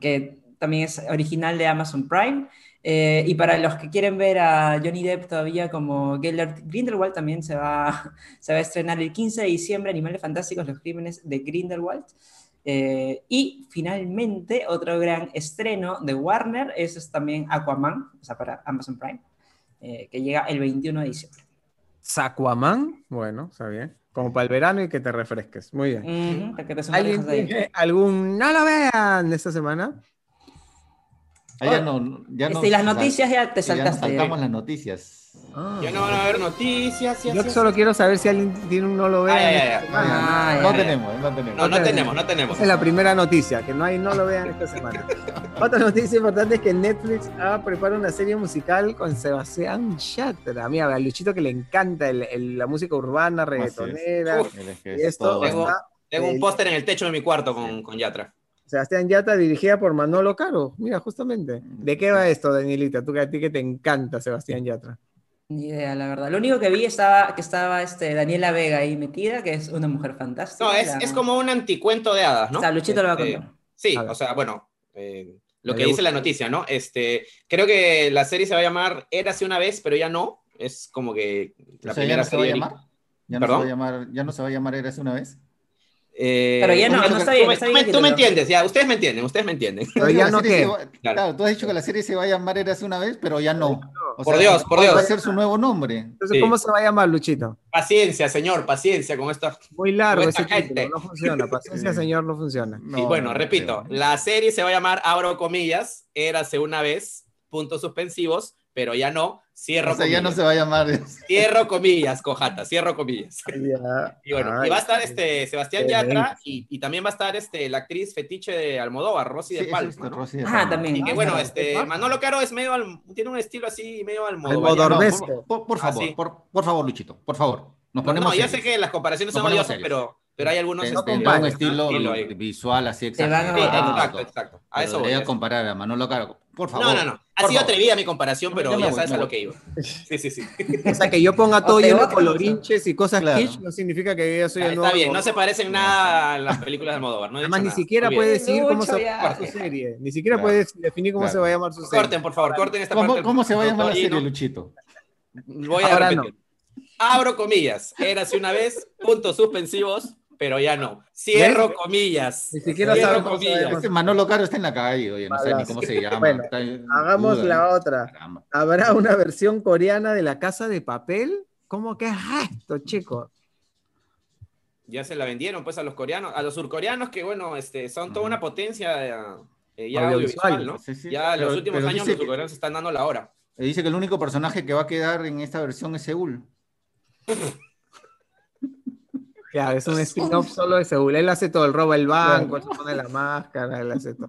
Que también es original de Amazon Prime. Eh, y para los que quieren ver a Johnny Depp todavía como Gellert Grindelwald, también se va, se va a estrenar el 15 de diciembre Animales Fantásticos, los crímenes de Grindelwald. Eh, y finalmente, otro gran estreno de Warner, eso es también Aquaman, o sea, para Amazon Prime, eh, que llega el 21 de diciembre. Saquaman, bueno, está bien. Como para el verano y que te refresques. Muy bien. Para que te ¿Alguien tiene algún no lo vean esta semana? Ah, ya no, ya no- Este, y las noticias ya te ya saltaste. saltamos las noticias. Ah. Ya no van a haber noticias. y Yo solo quiero saber si alguien tiene un no lo vean. Ah, ya, ya, ya. semana. Ah, no ya. tenemos, no tenemos. No, no tenemos, no tenemos. Esa es la primera noticia, que no hay no lo vean esta semana. Otra noticia importante es que Netflix ha preparado una serie musical con Sebastián Yatra. Mira, a Luchito que le encanta el- el- la música urbana, reggaetonera. Es Y es esto Tengo- Tengo Eh, un póster en el techo de mi cuarto con, con Yatra. Sebastián Yatra, dirigida por Manolo Caro. Mira, justamente. ¿De qué va esto, Danielita? Tú que a ti que te encanta Sebastián Yatra. Ni idea, la verdad. Lo único que vi estaba que estaba este, Daniela Vega ahí metida, que es una mujer fantástica. No, es, la- es como un anticuento de hadas, ¿no? O sea, Luchito lo va a Este, contar. Sí, A o sea, bueno, eh, lo Me que dice la noticia, ¿no? Este, creo que la serie se va a llamar Érase una vez, pero ya no. Es como que la O sea, ¿ya primera no se va a llamar? ¿Ya no, se va a llamar, ¿Ya no se va a llamar Eras una vez? Eh, Pero ya no, tú- no está tú bien, está tú bien me- el Tú me entiendes, ya, ustedes me entienden, ustedes me entienden. Pero Tú ya no que va- Claro. Claro, tú has dicho que la serie se va a llamar Eras una vez, pero ya no. O Por Dios, por ¿cuál Va a Dios. ser su nuevo nombre. Entonces, Sí. ¿cómo se va a llamar, Luchito? Paciencia, señor, paciencia con esto. Muy largo Esta ese gente. título, no funciona. Paciencia, señor, no funciona. No, y bueno, no repito, la serie se va a llamar, abro comillas, Érase una vez, puntos suspensivos, pero ya no, cierro O sea, ya no se va a llamar. Cierro comillas, cojata, cierro comillas. Y bueno, Ay, y va a estar este Sebastián qué Yatra y, y también va a estar este, la actriz fetiche de Almodóvar, Rosy Sí, de Palma. es ¿no? Rosy de Ah, también. Y que Ah, bueno, este, Manolo Caro es medio, al- tiene un estilo así, medio Almodóvar. Almodóvar. No, por, por- Ah, favor, sí. por, por favor, Luchito, por favor. Nos No, ponemos no, ya sé que las comparaciones Nos son serios. pero, pero hay algunos Este, un estilo estilo visual así exacto, todo. exacto. A Pero eso voy. debería a comparar a Manolo Caro. Por favor. No, no, no. Ha sido favor. atrevida mi comparación, pero ya voy, sabes a lo que iba. Sí, sí, sí. O sea, que yo ponga todo lleno de colorinches y cosas Claro. kitsch no significa que yo soy el Está nuevo bien, no se parecen nada a las películas de Almodóvar. No Además, ni siquiera puede decir cómo se va a llamar su serie. Ni siquiera Claro. puede definir cómo Claro. se va a llamar su serie. Corten, por favor, corten esta ¿Cómo, parte. cómo se va a llamar la serie, Luchito? Voy a Ahora repetir. Abro comillas. Érase una vez, puntos suspensivos, pero ya no. Cierro comillas. Ni siquiera Cierro comillas. llamar. Es que Manolo Caro está en la calle, oye, no sé ni cómo se llama. Bueno, está en Hagamos duda, la ¿no? otra. Caramba. ¿Habrá una versión coreana de La Casa de Papel? ¿Cómo que es esto, chico? Ya se la vendieron pues a los coreanos, a los surcoreanos que bueno, este, son toda una potencia eh, ya Audiovisual. audiovisual, ¿no? Sí, sí. Ya en los Pero- últimos pero años dice los que- surcoreanos están dando la hora. Dice que el único personaje que va a quedar en esta versión es Seúl. Claro, es un spin-off solo de Seúl. Él hace todo, él roba el banco, él se pone la máscara, él hace todo.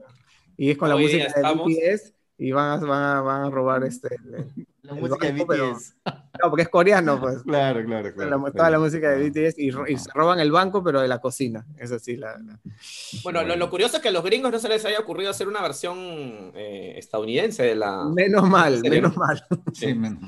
Y es con la Hoy música de BTS y van a, van a, van a robar este... el- La El música de pero- BTS. No, porque es coreano, pues. Claro, claro, claro. La- toda la música de BTS y, y se roban el banco, pero de la cocina. Es así, la, la- Bueno, lo, lo curioso es que a los gringos no se les haya ocurrido hacer una versión eh, estadounidense de la... Menos mal, menos mal. Sí, men-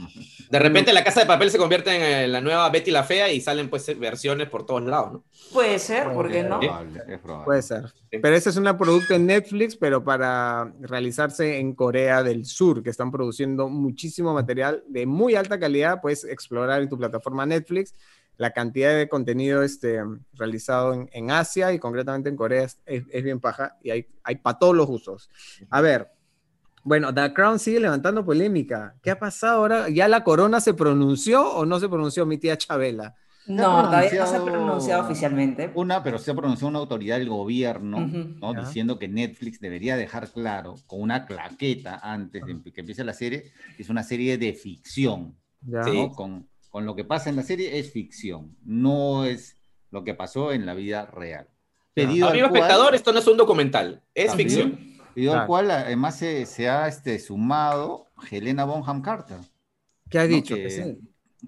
De repente la Casa de Papel se convierte en eh, la nueva Betty la Fea y salen pues versiones por todos lados, ¿no? Puede ser, ¿por qué es no? probable, es probable. Puede ser. Pero ese es un producto en Netflix, pero para realizarse en Corea del Sur, que están produciendo muchísimo material de muy alta calidad. Puedes explorar en tu plataforma Netflix la cantidad de contenido este, realizado en, en Asia y concretamente en Corea es, es- es bien paja y hay, hay para todos los usos. A ver, bueno, The Crown sigue levantando polémica. ¿Qué ha pasado ahora? ¿Ya la corona se pronunció o no se pronunció mi tía Chabela? No, todavía no se ha pronunciado- oficialmente. Una, pero se ha pronunciado una autoridad del gobierno. ¿no? Diciendo que Netflix debería dejar claro, con una claqueta antes de que empiece la serie, que es una serie de ficción, Ya. Sí. ¿no? Con, con lo que pasa en la serie es ficción, no es lo que pasó en la vida real. Pedido al Amigo cual- espectador, esto no es un documental, es También. ficción. Pedido al cual además se, se ha este, sumado Helena Bonham Carter. ¿Qué ha ¿no? dicho? Que, Que sí.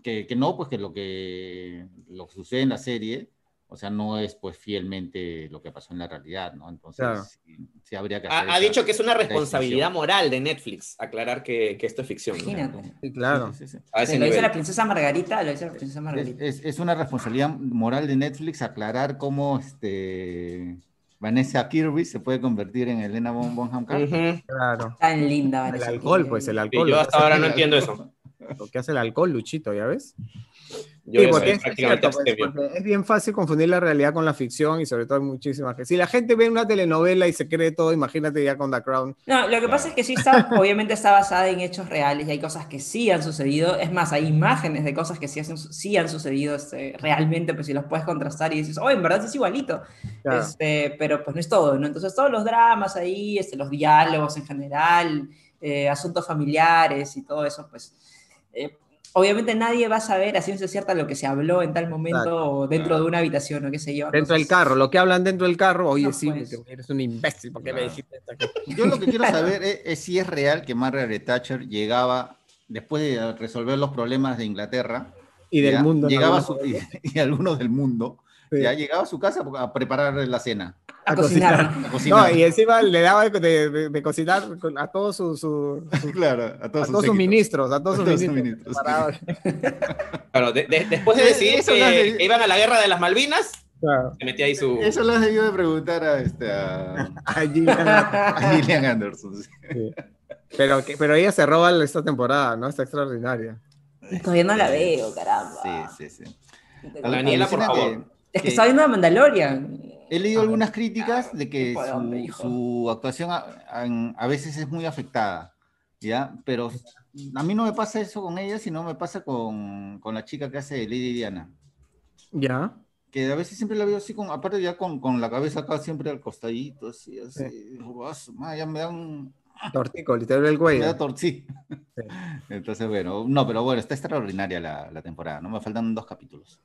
Que, que no, pues que lo que lo que sucede en la serie, o sea, no es pues fielmente lo que pasó en la realidad, ¿no? Entonces, Claro. sí, sí habría que hacer Ha, ha esa- dicho que es una responsabilidad moral de Netflix aclarar que, que esto es ficción. ¿no? Imagínate. Sí, claro. Sí, sí, sí. A ese Se lo dice nivel. la princesa Margarita, lo dice la princesa Es, Margarita. es- es una responsabilidad moral de Netflix aclarar cómo este, Vanessa Kirby se puede convertir en Elena Bon- Bonham Carter. Claro. Tan linda, El Vanessa alcohol, Kirby. pues el Sí, alcohol. yo hasta ahora no entiendo eso. Lo que hace el alcohol, Luchito, ¿ya ves? Yo Sí, porque es, cierto, pues, porque es bien fácil confundir la realidad con la ficción y sobre todo hay muchísimas que si la gente ve una telenovela y se cree todo, imagínate ya con The Crown. No, lo que pasa es que sí está, obviamente está basada en hechos reales y hay cosas que sí han sucedido. Es más, hay imágenes de cosas que sí, hacen- sí han sucedido este, realmente, pues si los puedes contrastar y dices, oh, en verdad es igualito. Claro. Este, pero pues no es todo, ¿no? Entonces todos los dramas ahí, este, los diálogos en general, eh, asuntos familiares y todo eso, pues eh, obviamente nadie va a saber a ciencia cierta lo que se habló en tal momento o dentro de una habitación o qué sé yo. Dentro del carro, lo que hablan dentro del carro, oye, No, sí, pues. que eres un imbécil, ¿por qué me Claro. dijiste esta cosa? Yo lo que quiero saber es, es si es real que Margaret Thatcher llegaba, después de resolver los problemas de Inglaterra, Y del ¿ya? mundo. ¿no? llegaba su- y, y algunos del mundo, Sí. Ya llegaba a su casa a preparar la cena. A, A cocinar. A No, y encima le daba de, de- de cocinar a todos sus, sus- claro, a a todos, todos sus ministros, a todos sus todos sus ministros. Claro, de- de- después de decidir eso que, que iban a la guerra de las Malvinas, claro. se metía ahí su. Eso lo has debido de preguntar a, este, a, a Gillian Anderson. sí. sí. Pero, que- pero ella se roba esta temporada, ¿no? Está extraordinaria. Todavía no la veo, caramba. Sí, sí, sí. Daniela, por favor. Es que que- está viendo a Mandalorian. He leído algunas críticas de que su, su actuación a, a- a veces es muy afectada, ¿ya? Pero a mí no me pasa eso con ella, sino me pasa con, con la chica que hace Lady Diana, ¿Ya? que a veces siempre la veo así, con, aparte ya con, con la cabeza acá siempre al costadito, así, así, "Ah, madre, ya me dan, Tortico, literal el me cuello. da torcí. Sí. Entonces, bueno, no, pero bueno, está extraordinaria la, la temporada, ¿no? Me faltan dos capítulos.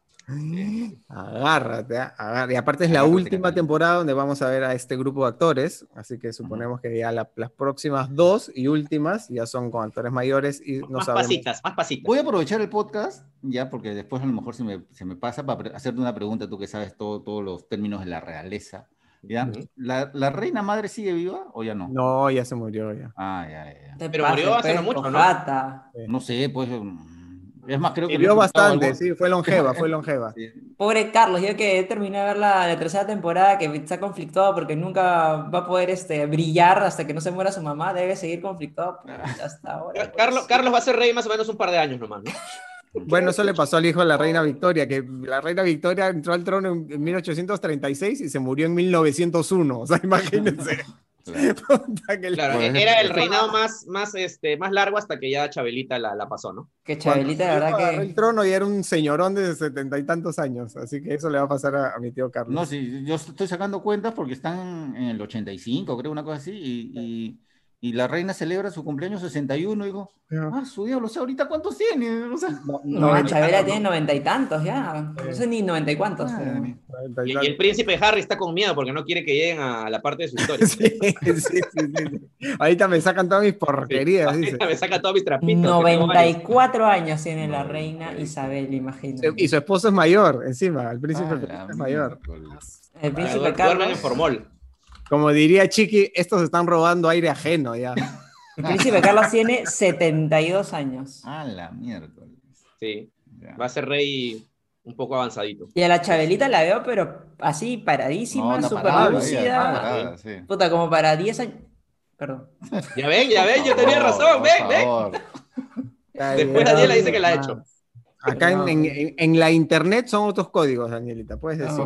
Agárrate, ah, agárrate. Y aparte es la Agárrate, última temporada donde vamos a ver a este grupo de actores, así que suponemos que ya la- las próximas dos y últimas ya son con actores mayores y no más sabemos. pasitas, más pasitas. Voy a aprovechar el podcast, ya, porque después a lo mejor se me, se me pasa para hacerte una pregunta, tú que sabes todo, todos los términos de la realeza. ¿Ya? ¿La, la reina madre sigue viva o ya no? No, ya se murió ya. Ah, ya, ya, Pero pases, murió hace pues, no mucho, ¿no? cojata. No sé, pues. Es más, creo que. Vivió bastante, algo- sí, fue longeva, fue longeva. Sí. Pobre Carlos, yo que terminé de ver la, la tercera temporada, que está conflictuado porque nunca va a poder este, brillar hasta que no se muera su mamá, debe seguir conflictuado pues, hasta ahora. Car- Carlos, pues. Carlos va a ser rey más o menos un par de años nomás, ¿no? Bueno, eso le pasó al hijo de la reina Victoria, que la reina Victoria entró al trono en, en 1836 y se murió en 1901. O sea, imagínense. Claro. Era el reinado más, más, este, más largo hasta que ya Chabelita la, la pasó, ¿no? Que Cuando Chabelita, la agarró verdad el que... trono y era un señorón de setenta y tantos años, así que eso le va a pasar a, a mi tío Carlos. No, sí, yo estoy sacando cuentas porque están en el 85, creo, una cosa así, y, y, y la reina celebra su cumpleaños 61, y digo, ah, su diablo, o sea, ahorita cuántos tiene, o sea, No, No, Chabela tiene noventa y tantos ya. No sé ni noventa y cuántos. y el príncipe Harry está con miedo porque no quiere que lleguen a la parte de su historia. Sí, sí, sí, sí, sí. Ahorita me sacan todas mis porquerías, dice. Ahorita me saca todos mis trapitos. que tengo 94 años tiene la 94. reina Isabel, imagínate. Y su esposo es mayor, encima, el príncipe Ah, es mayor. El príncipe Ya, duermen en Carlos. formol. Como diría Chiqui, estos están robando aire ajeno ya. El príncipe Carlos tiene 72 años. Ah, la miércoles. Sí, Ya. va a ser rey un poco avanzadito. Y a la Chabelita la veo, pero así paradísima, súper lúcida. sí. Puta, como para 10 años. Perdón. Ya ven, ya ven, yo tenía razón, ven, ven. Después Daniela dice que la ha hecho. Acá en, en- en- la internet son otros códigos, Danielita, puedes decir. Sí,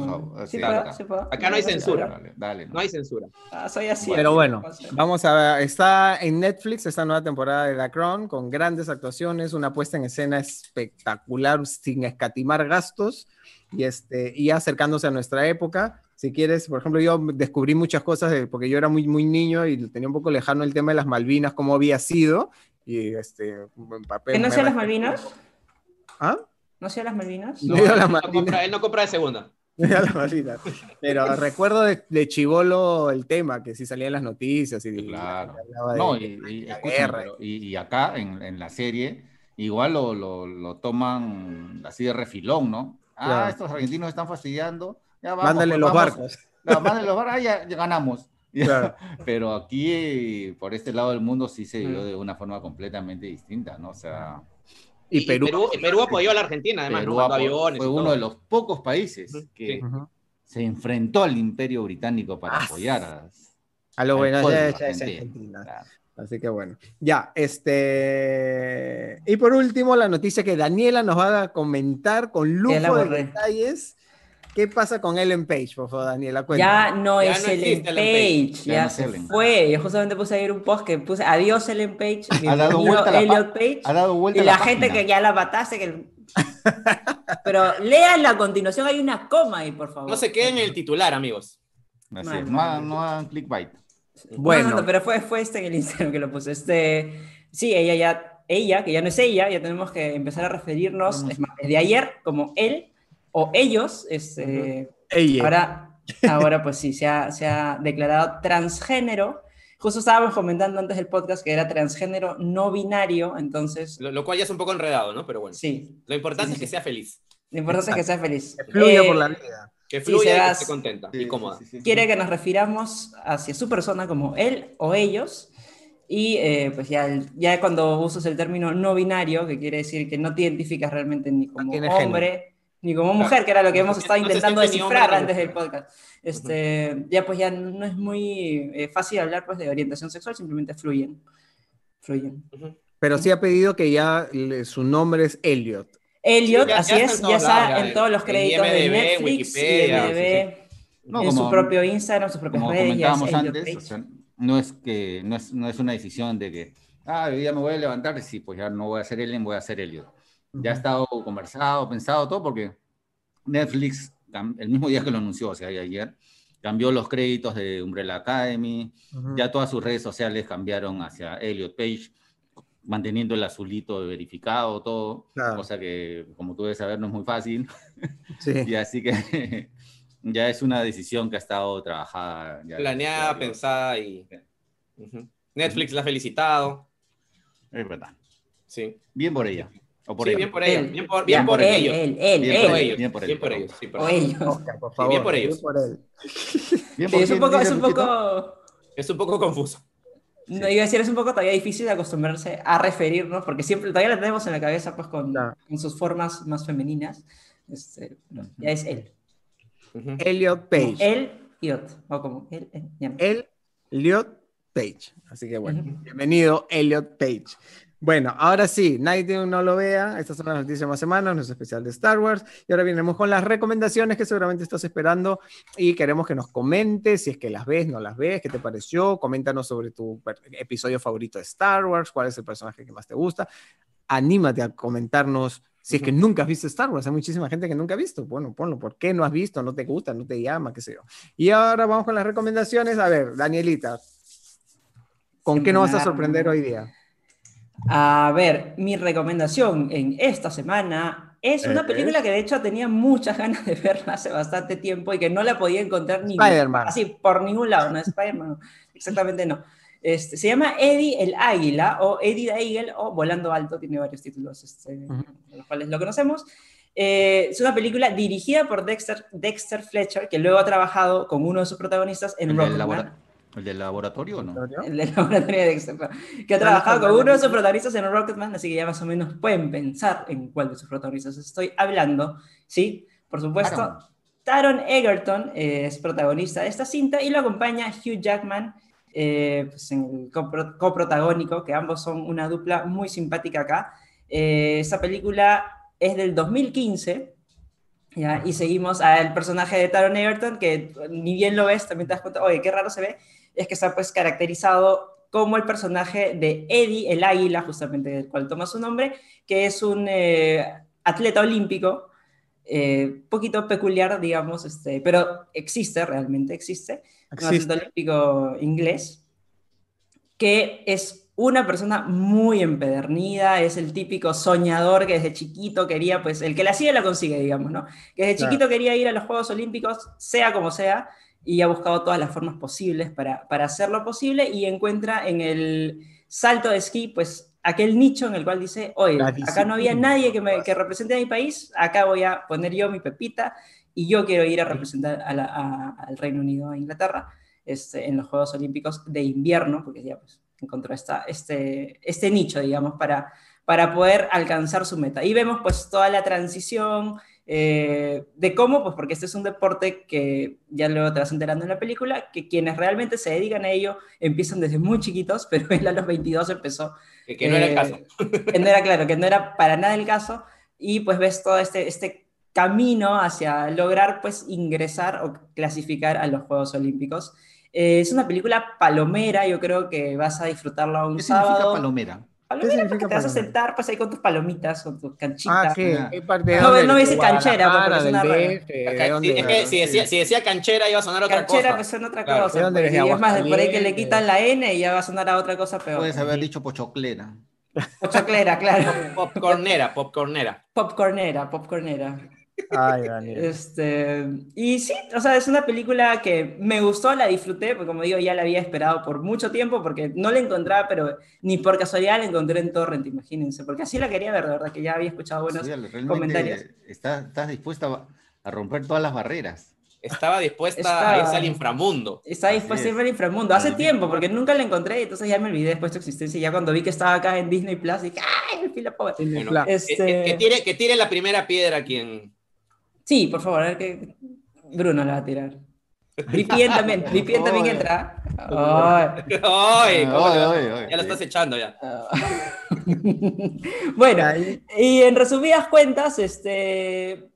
sí, puedo, acá. sí puedo. Acá no hay censura. Dale, dale, No hay censura. Ah, soy así. Pero bueno, No vamos a ver, está en Netflix esta nueva temporada de The Crown con grandes actuaciones, una puesta en escena espectacular sin escatimar gastos y, este, y acercándose a nuestra época. Si quieres, por ejemplo, yo descubrí muchas cosas de- porque yo era muy, muy niño y tenía un poco lejano el tema de las Malvinas, cómo había sido. Y este, en papel. ¿Que no sean las. Malvinas? ¿Ah? ¿No sean las Malvinas? No, las él, no Malvinas. compra, él no compra de segunda. Las. Pero recuerdo de, de chivolo el tema, que sí salía en las noticias y Claro. hablaba de- No, y, y, la escúchame, guerra. pero- y- y acá en, en la serie igual lo, lo, lo toman así de refilón, ¿no? Ah, Claro. estos argentinos están fastidiando. Ya vamos, Mándale pues, los vamos. barcos. No, mándale los barcos, ah, ya, ya ganamos. Claro. Pero aquí, por este lado del mundo, sí se Mm. de una forma completamente distinta, ¿no? O sea, Y Perú. Perú, Perú apoyó a la Argentina, además, Perú ¿no? Mandó apo- aviones. fue uno de los pocos países que sí. Se enfrentó al imperio británico para Ah, apoyar a, A lo bueno, argentino. Argentina. Claro. Así que bueno. Ya, este. Y por último, la noticia que Daniela nos va a comentar con lujo de detalles. ¿Qué pasa con Ellen Page, por favor, Daniela? Ya Cuéntanos. no Ya es no Ellen Page, Page. Ya ya no es se Ellen. fue. Yo justamente puse ayer un post que puse adiós Ellen Page, Ha dado vuelta Elliot Page. Ha dado vuelta Y la la gente página. que ya la mataste, que... Pero lean la continuación, hay una coma ahí, por favor. No se queden en el titular, amigos. No, es, no, no, hagan- no. clickbait. Bueno. No, no, no, pero fue, fue este en el Instagram que lo puse. Este, sí, ella ya, ella, que ya no es ella, ya tenemos que empezar a referirnos, es más, desde ayer, como él o ellos, este, Ella. ahora, ahora pues sí, se ha, se ha declarado transgénero. Justo estábamos comentando antes del podcast que era transgénero no binario, entonces, Lo, lo cual ya es un poco enredado, ¿no? Pero bueno. sí, Lo importante Sí, es que sí. sea feliz. lo importante es que sea feliz. Que fluya Eh, por la vida. Que Sí, fluya y que Sebas. esté contenta y cómoda. Sí, sí, sí. quiere que nos refiramos hacia su persona como él o ellos. Y eh, pues ya, el- ya cuando usas el término no binario, que quiere decir que no te identificas realmente ni como hombre ni como mujer, que era lo que hemos estado intentando descifrar antes del podcast. Este, Ya pues ya no es muy eh, fácil hablar pues de orientación sexual, simplemente fluyen. Fluyen. Ujú. Pero sí ha pedido que ya le- su nombre es Elliot. Elliot, Sí, ya- así ya es, ya está en todos los créditos de IMDb, Netflix, Wikipedia, IMDb, No, en como- su propio Instagram, sus propias Como redes. comentábamos antes, Page. o sea, no es que no es, no es una decisión de que, ah, hoy día me voy a levantar y sí, pues ya no voy a ser Ellen, voy a ser Elliot. Ya ha estado conversado, pensado todo, porque Netflix, el mismo día que lo anunció, o sea, ayer, cambió los créditos de Umbrella Academy, ya todas sus redes sociales cambiaron hacia Elliot Page, manteniendo el azulito de verificado, todo, Claro. cosa que, como tú debes saber, no es muy fácil. Sí. Y así que ya es una decisión que ha estado trabajada. ya- Planeada, pensada y. Netflix la ha felicitado. Es verdad. Sí. Bien por ella. O por sí, ella. bien por ella. Él. Bien por, Bien bien por por ellos. Él, él, Bien él, por Por él. ellos. ellos. por Bien por por ellos. O ellos. Oscar, por favor. bien por ellos. por él. Bien Sí, es un poco, es un poco, Es un poco confuso. no iba a decir, es un poco todavía difícil de acostumbrarse a referirnos, porque siempre todavía la tenemos en la cabeza pues con, sus formas más femeninas. Este, no, ya es él. Elliot Page. Él y otro. O como él, no. Elliot Page. Así que bueno, bienvenido Elliot Page. Bueno, ahora sí, nadie no lo vea. Estas son las noticias más semanas, nuestro especial de Star Wars. Y ahora venimos con las recomendaciones que seguramente estás esperando y queremos que nos comentes si es que las ves, no las ves, qué te pareció. Coméntanos sobre tu episodio favorito de Star Wars, cuál es el personaje que más te gusta. Anímate a comentarnos si es que nunca has visto Star Wars. Hay muchísima gente que nunca ha visto. Bueno, ponlo. ¿Por qué no has visto? ¿No te gusta? ¿No te llama? ¿Qué sé yo? Y ahora vamos con las recomendaciones. A ver, Danielita, ¿con qué nos vas a sorprender hoy día? A ver, mi recomendación en esta semana es una película que de hecho tenía muchas ganas de verla hace bastante tiempo y que no la podía encontrar ni Spider-Man. así por ningún lado, no Spider-Man, exactamente no. Este, se llama Eddie el Águila o Eddie the Eagle o Volando Alto, tiene varios títulos este, los cuales lo conocemos. Eh, es una película dirigida por Dexter, Dexter Fletcher, que luego ha trabajado con uno de sus protagonistas en ¿El del, Rocketman. El del laboratorio o no? El del laboratorio de Dexter, que ha ¿Cuál trabajado con uno de sus protagonistas en Rocketman, así que ya más o menos pueden pensar en cuál de sus protagonistas estoy hablando, ¿sí? Por supuesto, Taron. Taron Egerton eh, es protagonista de esta cinta y lo acompaña Hugh Jackman eh, pues en el copro- coprotagónico, que ambos son una dupla muy simpática acá. Eh, esta película es del 2015. ¿ya? Y seguimos al personaje de Taron Egerton, que ni bien lo ves, también te das cuenta, oye, qué raro se ve, es que está pues caracterizado como el personaje de Eddie el Águila, justamente del cual toma su nombre, que es un eh, atleta olímpico, eh, poquito peculiar, digamos, este, pero existe, realmente existe, un Existe. atleta olímpico inglés, que es una persona muy empedernida, es el típico soñador que desde chiquito quería, pues el que la sigue la consigue, digamos, ¿no? Que desde Claro. chiquito quería ir a los Juegos Olímpicos, sea como sea, y ha buscado todas las formas posibles para, para hacerlo posible y encuentra en el salto de esquí, pues aquel nicho en el cual dice, oye, acá no había nadie que, me, que represente a mi país, acá voy a poner yo mi pepita y yo quiero ir a representar a la- a- al Reino Unido, a Inglaterra, este, en los Juegos Olímpicos de invierno, porque ya pues encontró esta, este, este nicho, digamos, para, para poder alcanzar su meta. Y vemos pues toda la transición eh, de cómo, pues porque este es un deporte que ya luego te vas enterando en la película, que quienes realmente se dedican a ello empiezan desde muy chiquitos, pero él a los 22 empezó Que, que no era el eh, caso. que no era claro, que no era para nada el caso, y pues ves todo este, este camino hacia lograr pues ingresar o clasificar a los Juegos Olímpicos. Eh, es una película palomera, yo creo que vas a disfrutarla un ¿Qué significa sábado. palomera? Palomera, significa porque te vas a sentar pues ahí con tus palomitas, con tus canchitas. Ah, ¿qué? ¿Qué parte de No, dónde? no ¿De dice canchera, pues, porque es una rara. Es que si decía, si decía canchera iba a sonar otra Canchera cosa. pues son otra Claro. cosa. ¿De dónde pues, y ¿De es más, por ahí que le quitan la N y ya va a sonar a otra cosa peor. Puedes haber dicho pochoclera. Choclera, claro. Popcornera, popcornera. Popcornera, popcornera. Ay, Daniel. Este, y sí, o sea, es una película que me gustó, la disfruté, porque como digo, ya la había esperado por mucho tiempo, porque no la encontraba, pero ni por casualidad la encontré en Torrent, imagínense, porque así la quería ver, de verdad, que ya había escuchado buenos Sí, comentarios. estás, estás dispuesta a- a romper todas las barreras. estaba dispuesta Estaba- a irse al inframundo. Está dispuesto a es. irme al inframundo. Hace tiempo, porque nunca la encontré, entonces ya me olvidé después de su existencia. Y ya cuando vi que estaba acá en Disney Plus, dije, ¡ay, el fila pobre! Tiene Bueno, Este- que, que tire, que tire la primera piedra quien... Sí, por favor, a ver que Bruno la va a tirar. Ripien también, Ripien también entra. Ay. ¡Ay! ¿cómo. Ya lo estás echando ya. bueno, y en resumidas cuentas, este,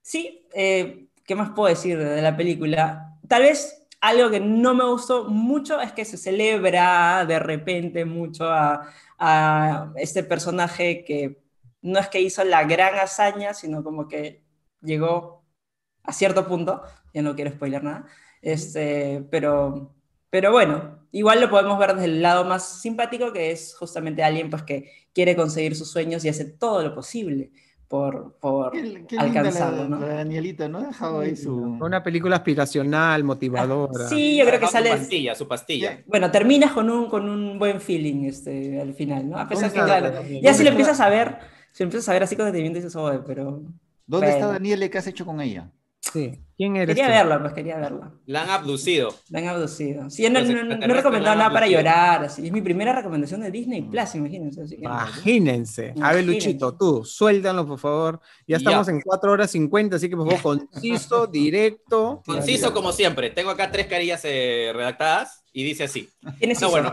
sí, eh, ¿qué más puedo decir de la película? Tal vez algo que no me gustó mucho es que se celebra de repente mucho a, a este personaje que no es que hizo la gran hazaña, sino como que llegó a cierto punto, ya no quiero spoiler nada, este, pero, pero bueno, igual lo podemos ver desde el lado más simpático, que es justamente alguien pues, que quiere conseguir sus sueños y hace todo lo posible por, por Qué, qué linda alcanzarlo, la, ¿no? la Danielita, ¿no? Ha dejado ahí su... Una película aspiracional, motivadora. Sí, yo creo que Su sale... pastilla, su pastilla. Bueno, terminas con un, con un buen feeling este, al final, ¿no? A pesar que, ¿Dónde está claro, ya si ¿Dónde lo empiezas a ver, si lo empiezas a ver así con detenimiento dices, "Oye, pero... ¿Dónde está Bueno. Daniela? ¿Qué has hecho con ella? Sí. ¿Quién eres Quería tú? verla, pues quería verla. La han abducido. La han abducido. Sí, yo no, Los no- no he recomendado nada para llorar. Así. Es mi primera recomendación de Disney Plus, imagínense. Así que, Imagínense. A ver. Luchito, tú, suéltalo, por favor. Ya Ya. estamos en 4 horas 50, así que por favor, conciso, directo. Conciso como siempre. Tengo acá tres carillas eh, redactadas y dice así. ¿Quién es No, bueno,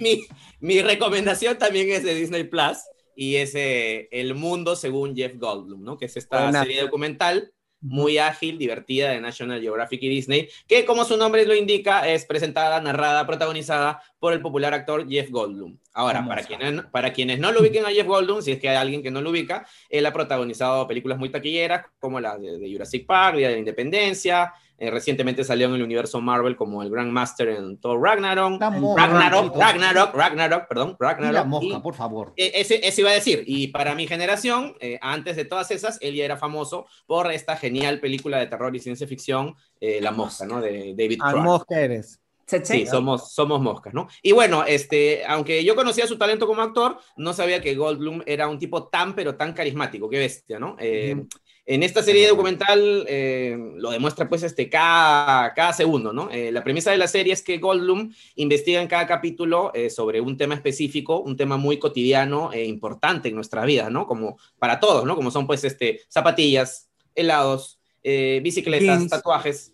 mi, mi recomendación también es de Disney Plus y es eh, El Mundo según Jeff Goldblum, ¿no? Que es esta serie documental muy ágil, divertida de National Geographic y Disney, que como su nombre lo indica, es presentada, narrada, protagonizada por el popular actor Jeff Goldblum. Ahora, para quienes, para quienes no lo ubiquen a Jeff Goldblum, si es que hay alguien que no lo ubica, él ha protagonizado películas muy taquilleras, como la de, de Jurassic Park, Día de la Independencia, eh, recientemente salió en el universo Marvel como el Grand Master en Thor Ragnarok, Ragnarok, Luchito. Ragnarok, Ragnarok, perdón, Y la Ragnarok. mosca, y- por favor. eh, ese, ese iba a decir, y para mi generación, eh, antes de todas esas, él ya era famoso por esta genial película de terror y ciencia ficción, eh, La Mosca, ¿no? De David Al Cross. mosca eres. Sí, somos, somos moscas, ¿no? Y bueno, este, aunque yo conocía su talento como actor, no sabía que Goldblum era un tipo tan, pero tan carismático, qué bestia, ¿no? Eh, Ujú. En esta serie documental eh, lo demuestra pues este, cada, cada segundo, ¿no? Eh, la premisa de la serie es que Goldblum investiga en cada capítulo eh, sobre un tema específico, un tema muy cotidiano e importante en nuestra vida, ¿no? Como para todos, ¿no? Como son pues este, zapatillas, helados, bicicletas, Jeans. tatuajes,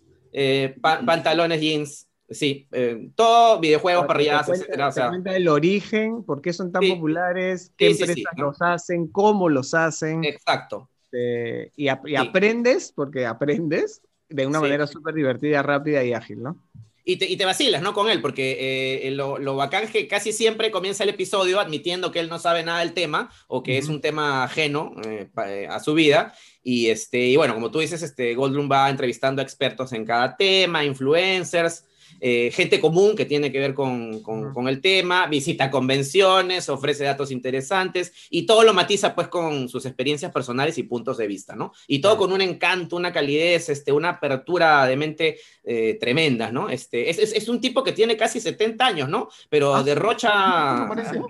pa- pantalones, jeans, sí, eh, todo, videojuegos, parrilladas, etcétera. O sea, cuenta el origen, por qué son tan Sí. populares, qué Sí, empresas ¿no? los hacen, cómo los hacen. exacto. Eh, y, ap- y Sí. aprendes, porque aprendes de una Sí. manera súper divertida, rápida y ágil, ¿no? Y te, y te vacilas, ¿no? Con él, porque eh, lo, lo bacán es que casi siempre comienza el episodio admitiendo que él no sabe nada del tema o que es un tema ajeno eh, pa- eh, a su vida. Y, este, y bueno, como tú dices, este, Goldblum va entrevistando a expertos en cada tema, influencers, eh, gente común que tiene que ver con, con- el tema, visita convenciones, ofrece datos interesantes y todo lo matiza pues con sus experiencias personales y puntos de vista, ¿no? Y todo con un encanto, una calidez, este, una apertura de mente eh, tremendas, ¿no? Este, es, es, es un tipo que tiene casi 70 años, ¿no? Pero Ah, derrocha... ¿No parece?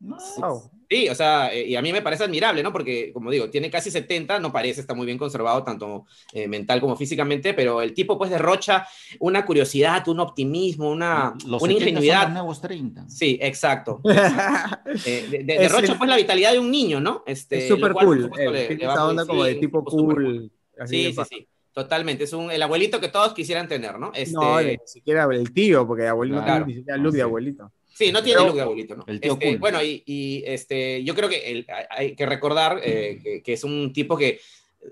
No. Wow. Sí, o sea, eh, y a mí me parece admirable, ¿no? Porque, como digo, tiene casi 70, no parece, está muy bien conservado, tanto eh, mental como físicamente, pero el tipo pues derrocha una curiosidad, un optimismo, una, Los 70 una son ingenuidad. los nuevos 30. Sí, exacto. Eh, de- de- Es derrocha el- pues la vitalidad de un niño, ¿no? Este, es súper cool. eh, le- esa onda como sí, de tipo cool. así Sí, sí, sí. Totalmente. Es un, el abuelito que todos quisieran tener, ¿no? Este, No, ni siquiera el tío, porque abuelito no Claro. tiene ni siquiera Ah, de sí. abuelito. Sí, no tiene look de abuelito, ¿no? El tío Este, cool. Bueno, y, y, este, yo creo que el- hay- que recordar eh, que, que es un tipo que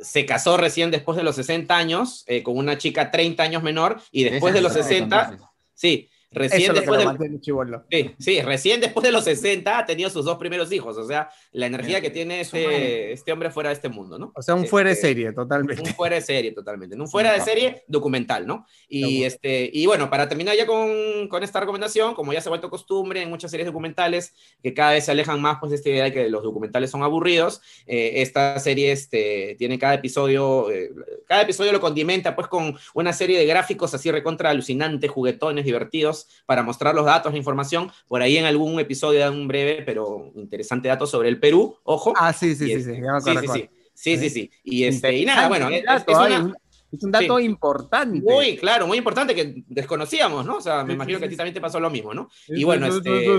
se casó recién después de los 60 años eh, con una chica 30 años menor y después de los es el secreto, 60, entonces. sí, recién después de, sí, sí, recién después de los 60 ha tenido sus dos primeros hijos, o sea, la energía que tiene este, este hombre fuera de este mundo, ¿no? O sea, un fuera de Este, serie, totalmente. un fuera de serie totalmente, un fuera de serie documental, ¿no? Y, este, y bueno, para terminar ya con, con esta recomendación, como ya se ha vuelto costumbre en muchas series documentales que cada vez se alejan más pues, de esta idea de que los documentales son aburridos, eh, esta serie este, tiene cada episodio, eh, cada episodio lo condimenta pues con una serie de gráficos así recontra alucinantes, juguetones, divertidos, para mostrar los datos, la información. Por ahí en algún episodio dan un breve pero interesante dato sobre el Perú, ojo. Ah, sí, sí, sí, sí, sí, sí, sí. Sí, sí, sí. Y, este, y nada, bueno, es, una- un- Es un dato Sí. importante. Muy, claro, muy importante que desconocíamos, ¿no? O sea, me imagino que a ti también te pasó lo mismo, ¿no? Y bueno, este.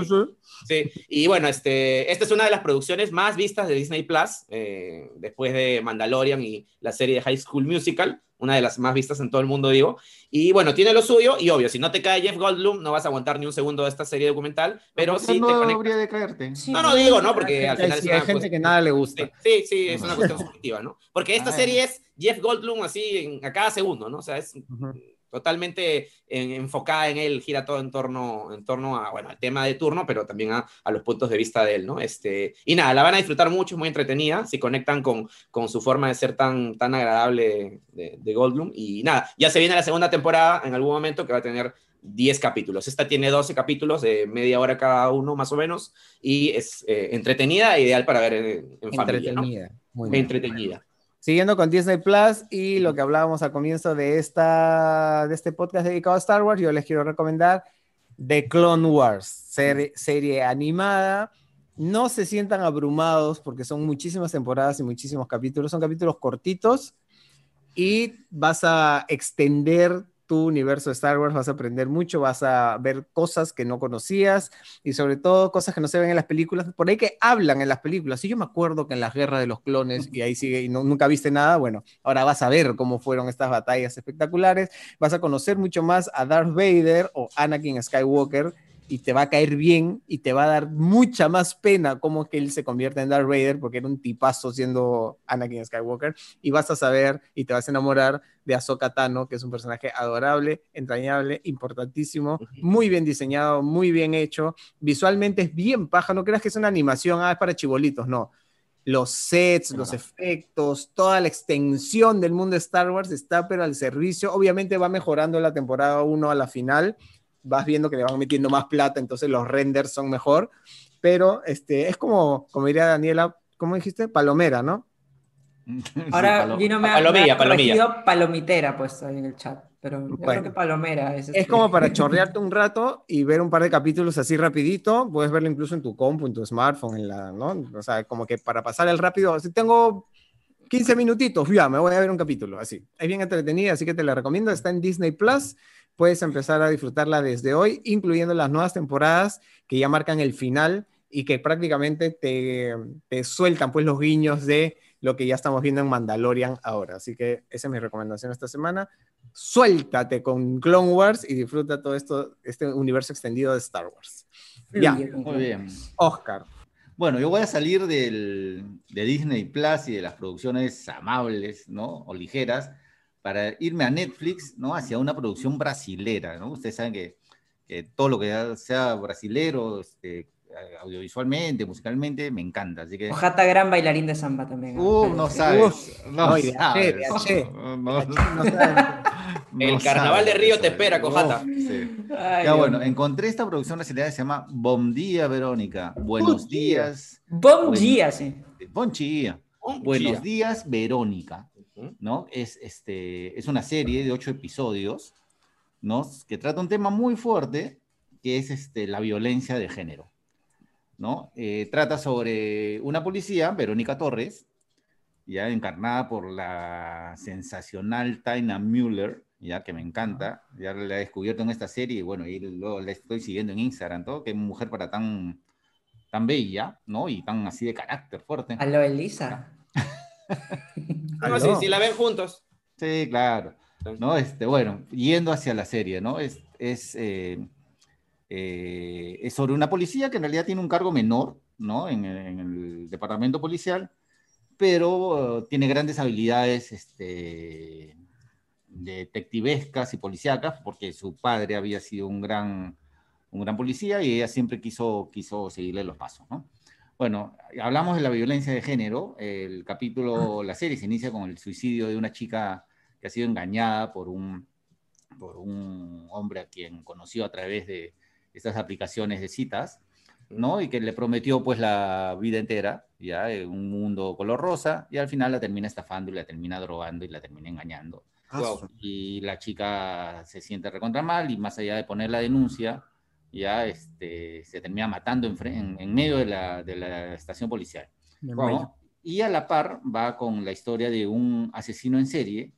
Sí, y bueno, este, esta es una de las producciones más vistas de Disney Plus, eh, después de Mandalorian y la serie de High School Musical, una de las más vistas en todo el mundo, digo. Y bueno, tiene lo suyo, y obvio, si no te cae Jeff Goldblum, no vas a aguantar ni un segundo de esta serie documental, pero sí te no conecta. habría de caerte. Sí, No, no digo, ¿no? Porque al Sí, final sí, es hay gente cuestión- que nada le gusta. Sí, sí, es una cuestión subjetiva, ¿no? Porque esta serie es Jeff Goldblum así en- a cada segundo, ¿no? O sea, es. Totalmente en- enfocada en él, gira todo en torno, en torno a, bueno, al tema de turno, pero también a, a los puntos de vista de él, ¿no? Este, y nada, la van a disfrutar mucho, es muy entretenida, si conectan con, con su forma de ser tan, tan agradable de, de Goldblum. Y nada, ya se viene la segunda temporada en algún momento que va a tener 10 capítulos. Esta tiene 12 capítulos de media hora cada uno, más o menos, y es eh, entretenida ideal para ver en, en familia, ¿no? Entretenida. Muy bien. Entretenida. Siguiendo con Disney Plus y lo que hablábamos al comienzo de, esta, de este podcast dedicado a Star Wars, yo les quiero recomendar The Clone Wars, serie, serie animada. No se sientan abrumados porque son muchísimas temporadas y muchísimos capítulos. Son capítulos cortitos y vas a extender tu universo de Star Wars, vas a aprender mucho, vas a ver cosas que no conocías y sobre todo cosas que no se ven en las películas, por ahí que hablan en las películas. Y yo me acuerdo que en las guerras de los clones, y ahí sigue, y no, nunca viste nada, bueno, ahora vas a ver cómo fueron estas batallas espectaculares, vas a conocer mucho más a Darth Vader o Anakin Skywalker y te va a caer bien y te va a dar mucha más pena cómo que él se convierte en Darth Vader porque era un tipazo siendo Anakin Skywalker y vas a saber y te vas a enamorar de Ahsoka Tano, que es un personaje adorable, entrañable, importantísimo, muy bien diseñado, muy bien hecho, visualmente es bien paja, no creas que es una animación, ah, es para chibolitos, no. Los sets, los efectos, toda la extensión del mundo de Star Wars está pero al servicio, obviamente va mejorando la temporada 1 a la final, vas viendo que le van metiendo más plata, entonces los renders son mejor, pero este, es como, como diría Daniela, ¿cómo dijiste? Palomera, ¿no? Ahora Sí, palo- Gino me ha, palomilla, me ha palomilla. palomitera puesto ahí en el chat, pero yo Bueno. creo que palomera es. Es este- como para chorrearte un rato y ver un par de capítulos así rapidito, puedes verlo incluso en tu compu, en tu smartphone, en la, ¿no? O sea, como que para pasar el rápido, si tengo 15 minutitos, ya, me voy a ver un capítulo, así. Es bien entretenida, así que te la recomiendo, está en Disney Plus, puedes empezar a disfrutarla desde hoy, incluyendo las nuevas temporadas que ya marcan el final y que prácticamente te, te sueltan pues los guiños de lo que ya estamos viendo en Mandalorian ahora. Así que esa es mi recomendación esta semana. Suéltate con Clone Wars y disfruta todo esto, este universo extendido de Star Wars. Ya. Muy bien. Oscar. Bueno, yo voy a salir del, de Disney Plus y de las producciones amables, ¿no? O ligeras, para irme a Netflix, ¿no? Hacia una producción brasilera, ¿no? Ustedes saben que, que todo lo que sea brasilero, este, audiovisualmente, musicalmente, me encanta. Así que. Ojata gran bailarín de samba también. Uh, no sabes. Uf, no no, y de sabes. H, de H. No, no, No saben. El carnaval de Río te espera, Cojata. Uf, sí. Ay, Ya bueno, encontré esta producción brasileña que se llama Bom Dia Verónica. Buenos día. días. Bom dia, sí. Bom dia. Oh, Buenos días, Verónica. ¿No? Es, este, es una serie de ocho episodios, ¿no? Que trata un tema muy fuerte, que es este, la violencia de género, ¿no? Eh, trata sobre una policía, Verónica Torres, ya encarnada por la sensacional Taina Müller, ya que me encanta, ya la he descubierto en esta serie y bueno, y luego la estoy siguiendo en Instagram, todo, que mujer para tan, tan bella, ¿no? Y tan así de carácter fuerte. Aló, Elisa. No, sí, sí, la ven juntos. Sí, claro. ¿no? Este, bueno, yendo hacia la serie, ¿no? Es, es, eh, eh, es sobre una policía que en realidad tiene un cargo menor, ¿no? En, en el departamento policial, pero eh, tiene grandes habilidades este, detectivescas y policíacas, porque su padre había sido un gran, un gran policía y ella siempre quiso, quiso seguirle los pasos, ¿no? Bueno, hablamos de la violencia de género. El capítulo, la serie se inicia con el suicidio de una chica que ha sido engañada por un, por un hombre a quien conoció a través de estas aplicaciones de citas, ¿no? Y que le prometió pues la vida entera, ya, un mundo color rosa, y al final la termina estafando y la termina drogando y la termina engañando. Wow. Y la chica se siente recontra mal y más allá de poner la denuncia, ya este, se termina matando en, en- en medio de la, de la estación policial. ¿no? Y a la par va con la historia de un asesino en serie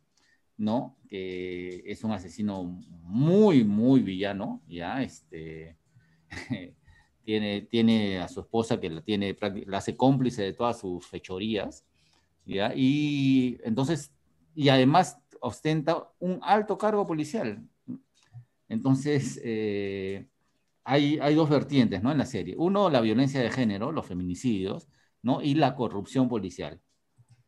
¿no? Que es un asesino muy, muy villano, ¿ya? Este, tiene, tiene a su esposa que la, tiene, la hace cómplice de todas sus fechorías, ¿ya? Y entonces, y además ostenta un alto cargo policial. Entonces, eh, hay, hay dos vertientes, ¿no? En la serie. Uno, la violencia de género, los feminicidios, ¿no? Y la corrupción policial.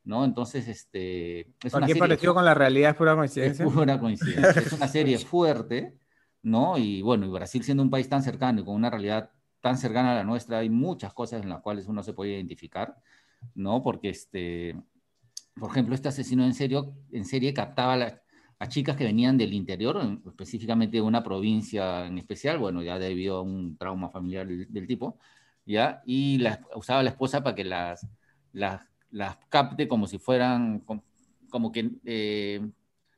¿no? Entonces, este... Es una serie pareció con la realidad? ¿Es pura coincidencia? Es pura coincidencia. es una serie fuerte, ¿no? Y bueno, y Brasil siendo un país tan cercano y con una realidad tan cercana a la nuestra, hay muchas cosas en las cuales uno se puede identificar, ¿no? Porque, este, por ejemplo, este asesino en, serio, en serie captaba a, chicas que venían del interior, específicamente de una provincia en especial, bueno, ya debido a un trauma familiar del, tipo, ¿ya? Y usaba a la esposa para que las, las las capte como si fueran, como, que, eh,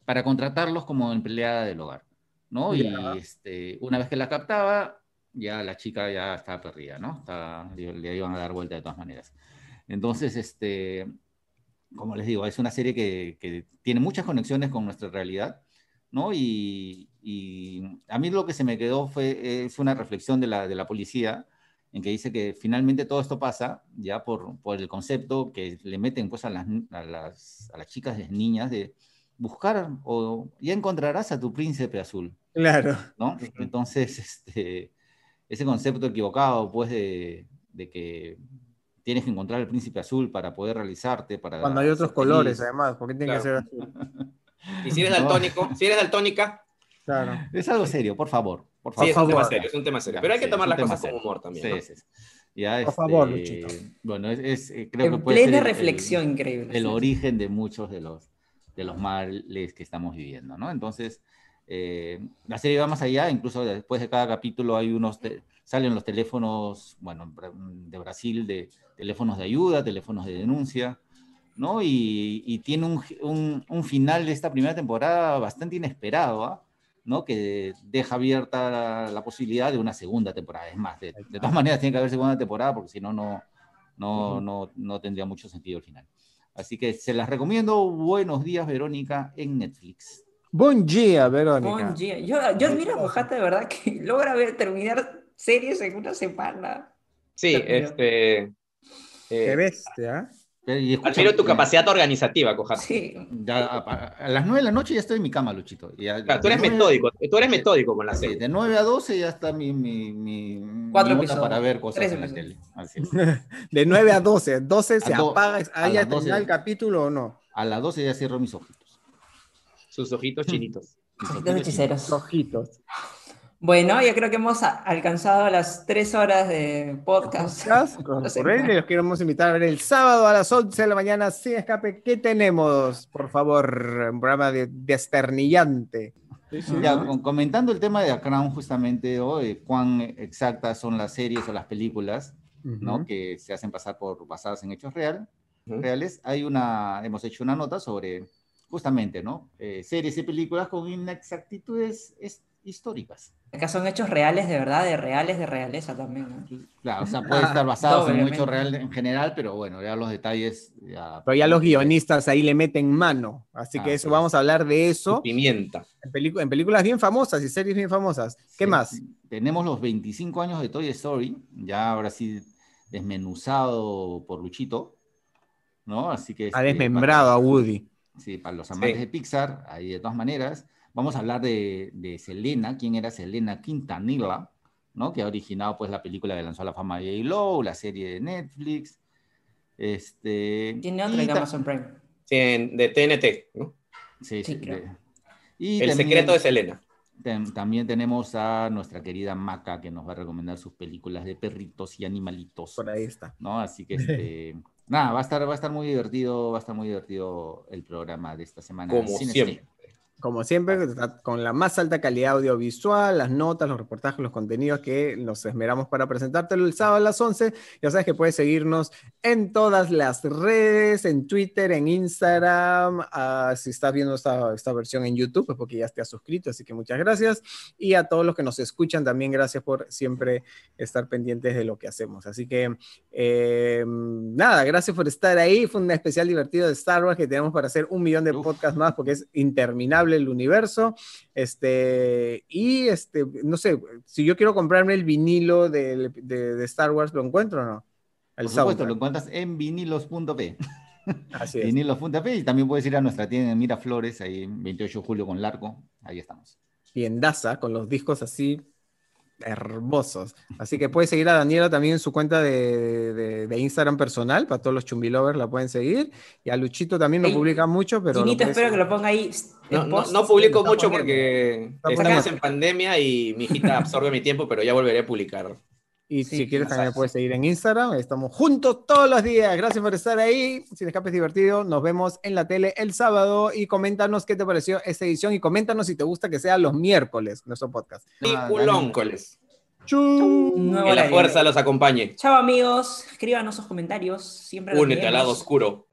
para contratarlos como empleada del hogar, ¿no? Y este, una vez que la captaba, ya la chica ya estaba perdida, ¿no? le, iban a dar vuelta de todas maneras. Entonces, este, como les digo, es una serie que, tiene muchas conexiones con nuestra realidad, ¿no? Y, y, a mí lo que se me quedó fue, es una reflexión de la, de la policía, en que dice que finalmente todo esto pasa ya por, por el concepto que le meten pues a las, a las, a las chicas, las niñas, de buscar o ya encontrarás a tu príncipe azul. Claro. ¿no? Entonces, este, ese concepto equivocado pues de, de, que tienes que encontrar el príncipe azul para poder realizarte. Para Cuando hay otros colores, además, ¿por qué tiene que ser azul? Y si eres daltónico, si eres daltónica. Claro. Es algo serio, por favor. Sí, es un tema serio, es un tema serio. Pero hay que tomar las cosas con humor también. Sí, sí. Ya, por favor, este, Luchito. Bueno, es, creo en que puede plena ser reflexión increíble. El origen de muchos de los, de los males que estamos viviendo, ¿no? Entonces, eh, la serie va más allá, incluso después de cada capítulo hay unos, salen los teléfonos, bueno, de Brasil, de teléfonos de ayuda, teléfonos de denuncia, ¿no? Y, y tiene un, un, un, final de esta primera temporada bastante inesperado, ¿ah? ¿no? que deja abierta la, posibilidad de una segunda temporada. Es más, de, todas maneras tiene que haber segunda temporada porque si no, no, no, no, tendría mucho sentido el final. Así que se las recomiendo. Buenos días, Verónica, en Netflix. Buen día, Verónica. Buen día. Yo, yo admiro a Mojata de verdad que logra ver, terminar series en una semana. Sí, este... Eh, Qué bestia. Admiro tu capacidad organizativa, Coja. Sí. a, las 9 de la noche ya estoy en mi cama, Luchito. tú eres metódico, tú eres metódico con la serie. de 9 a 12 ya está mi, mi, mi, Cuatro para ver cosas en la tele. De 9 a 12, 12 se apaga, ¿ahí ya termina el capítulo o no? A las 12 ya cierro mis ojitos. Sus ojitos chinitos. Los hechiceros. Ojitos. Bueno, ya creo que hemos alcanzado las tres horas de podcast. podcast los queremos invitar a ver el sábado a las 11 de la mañana sin escape. ¿Qué tenemos, por favor? Un programa de desternillante. Ya, comentando el tema de The Crown justamente, hoy, cuán exactas son las series o las películas, ¿no? Que se hacen pasar por basadas en hechos real, reales. Hay una, hemos hecho una nota sobre justamente, ¿no? Eh, series y películas con inexactitudes históricas. Acá son hechos reales de verdad, de reales de realeza también. Claro, o sea, puede estar basado en un hecho real en general, pero bueno, ya los detalles. pero ya los guionistas ahí le meten mano, así que eso, vamos a hablar de eso. Pimienta. En, en, películas bien famosas y series bien famosas. ¿Qué más? Tenemos los 25 años de Toy Story, ya ahora sí desmenuzado por Luchito, ¿no? Así que. Ha este, desmembrado a Woody. Sí, para los amantes de Pixar, ahí de todas maneras. Vamos a hablar de, de Selena, quién era Selena Quintanilla, ¿no? que ha originado pues, la película que lanzó a la fama de J-Lo, la serie de Netflix. Este, Tiene otra de Amazon Prime. Sí, de TNT, ¿no? Sí, sí. y El secreto de Selena. También tenemos a nuestra querida Maca que nos va a recomendar sus películas de perritos y animalitos. Por ahí está. ¿no? Así que este, nada, va a estar, va a estar muy divertido, va a estar muy divertido el programa de esta semana. Como siempre. Como siempre, con la más alta calidad audiovisual, las notas, los reportajes, los contenidos que nos esmeramos para presentártelo el sábado a las 11. Ya sabes que puedes seguirnos en todas las redes, en Twitter, en Instagram. ah, si estás viendo esta, esta versión en YouTube, pues porque ya te has suscrito, así que muchas gracias. Y a todos los que nos escuchan también, gracias por siempre estar pendientes de lo que hacemos. Así que, eh, nada, gracias por estar ahí. Fue un especial divertido de Star Wars que tenemos para hacer un millón de podcasts más porque es interminable el universo. Este, y este, no sé, si yo quiero comprarme el vinilo de, de Star Wars, ¿lo encuentro o no? El Por supuesto, lo encuentras en vinilos.p. Así es. Vinilos.p y también puedes ir a nuestra tienda en Miraflores, ahí en 28 de julio con Larco. Ahí estamos. tiendaza con los discos así hermosos. Así que puedes seguir a Daniela también en su cuenta de, de- de Instagram personal, para todos los chumbilovers la pueden seguir. Y a Luchito también no publica mucho, pero... Chinito, puedes espero que lo ponga ahí. No, en no, no publico mucho porque estamos en pandemia y mi hijita absorbe mi tiempo, pero ya volveré a publicar. Y Sí, si quieres también me puedes seguir en Instagram. Estamos juntos todos los días. Gracias por estar ahí. Sin escapes divertido. Nos vemos en la tele el sábado y coméntanos qué te pareció esta edición y coméntanos si te gusta que sea los miércoles nuestro podcast. Y Ah, culóncoles. Que la fuerza los acompañe. Chao amigos, escríbanos sus comentarios. Siempre Únete al lado oscuro.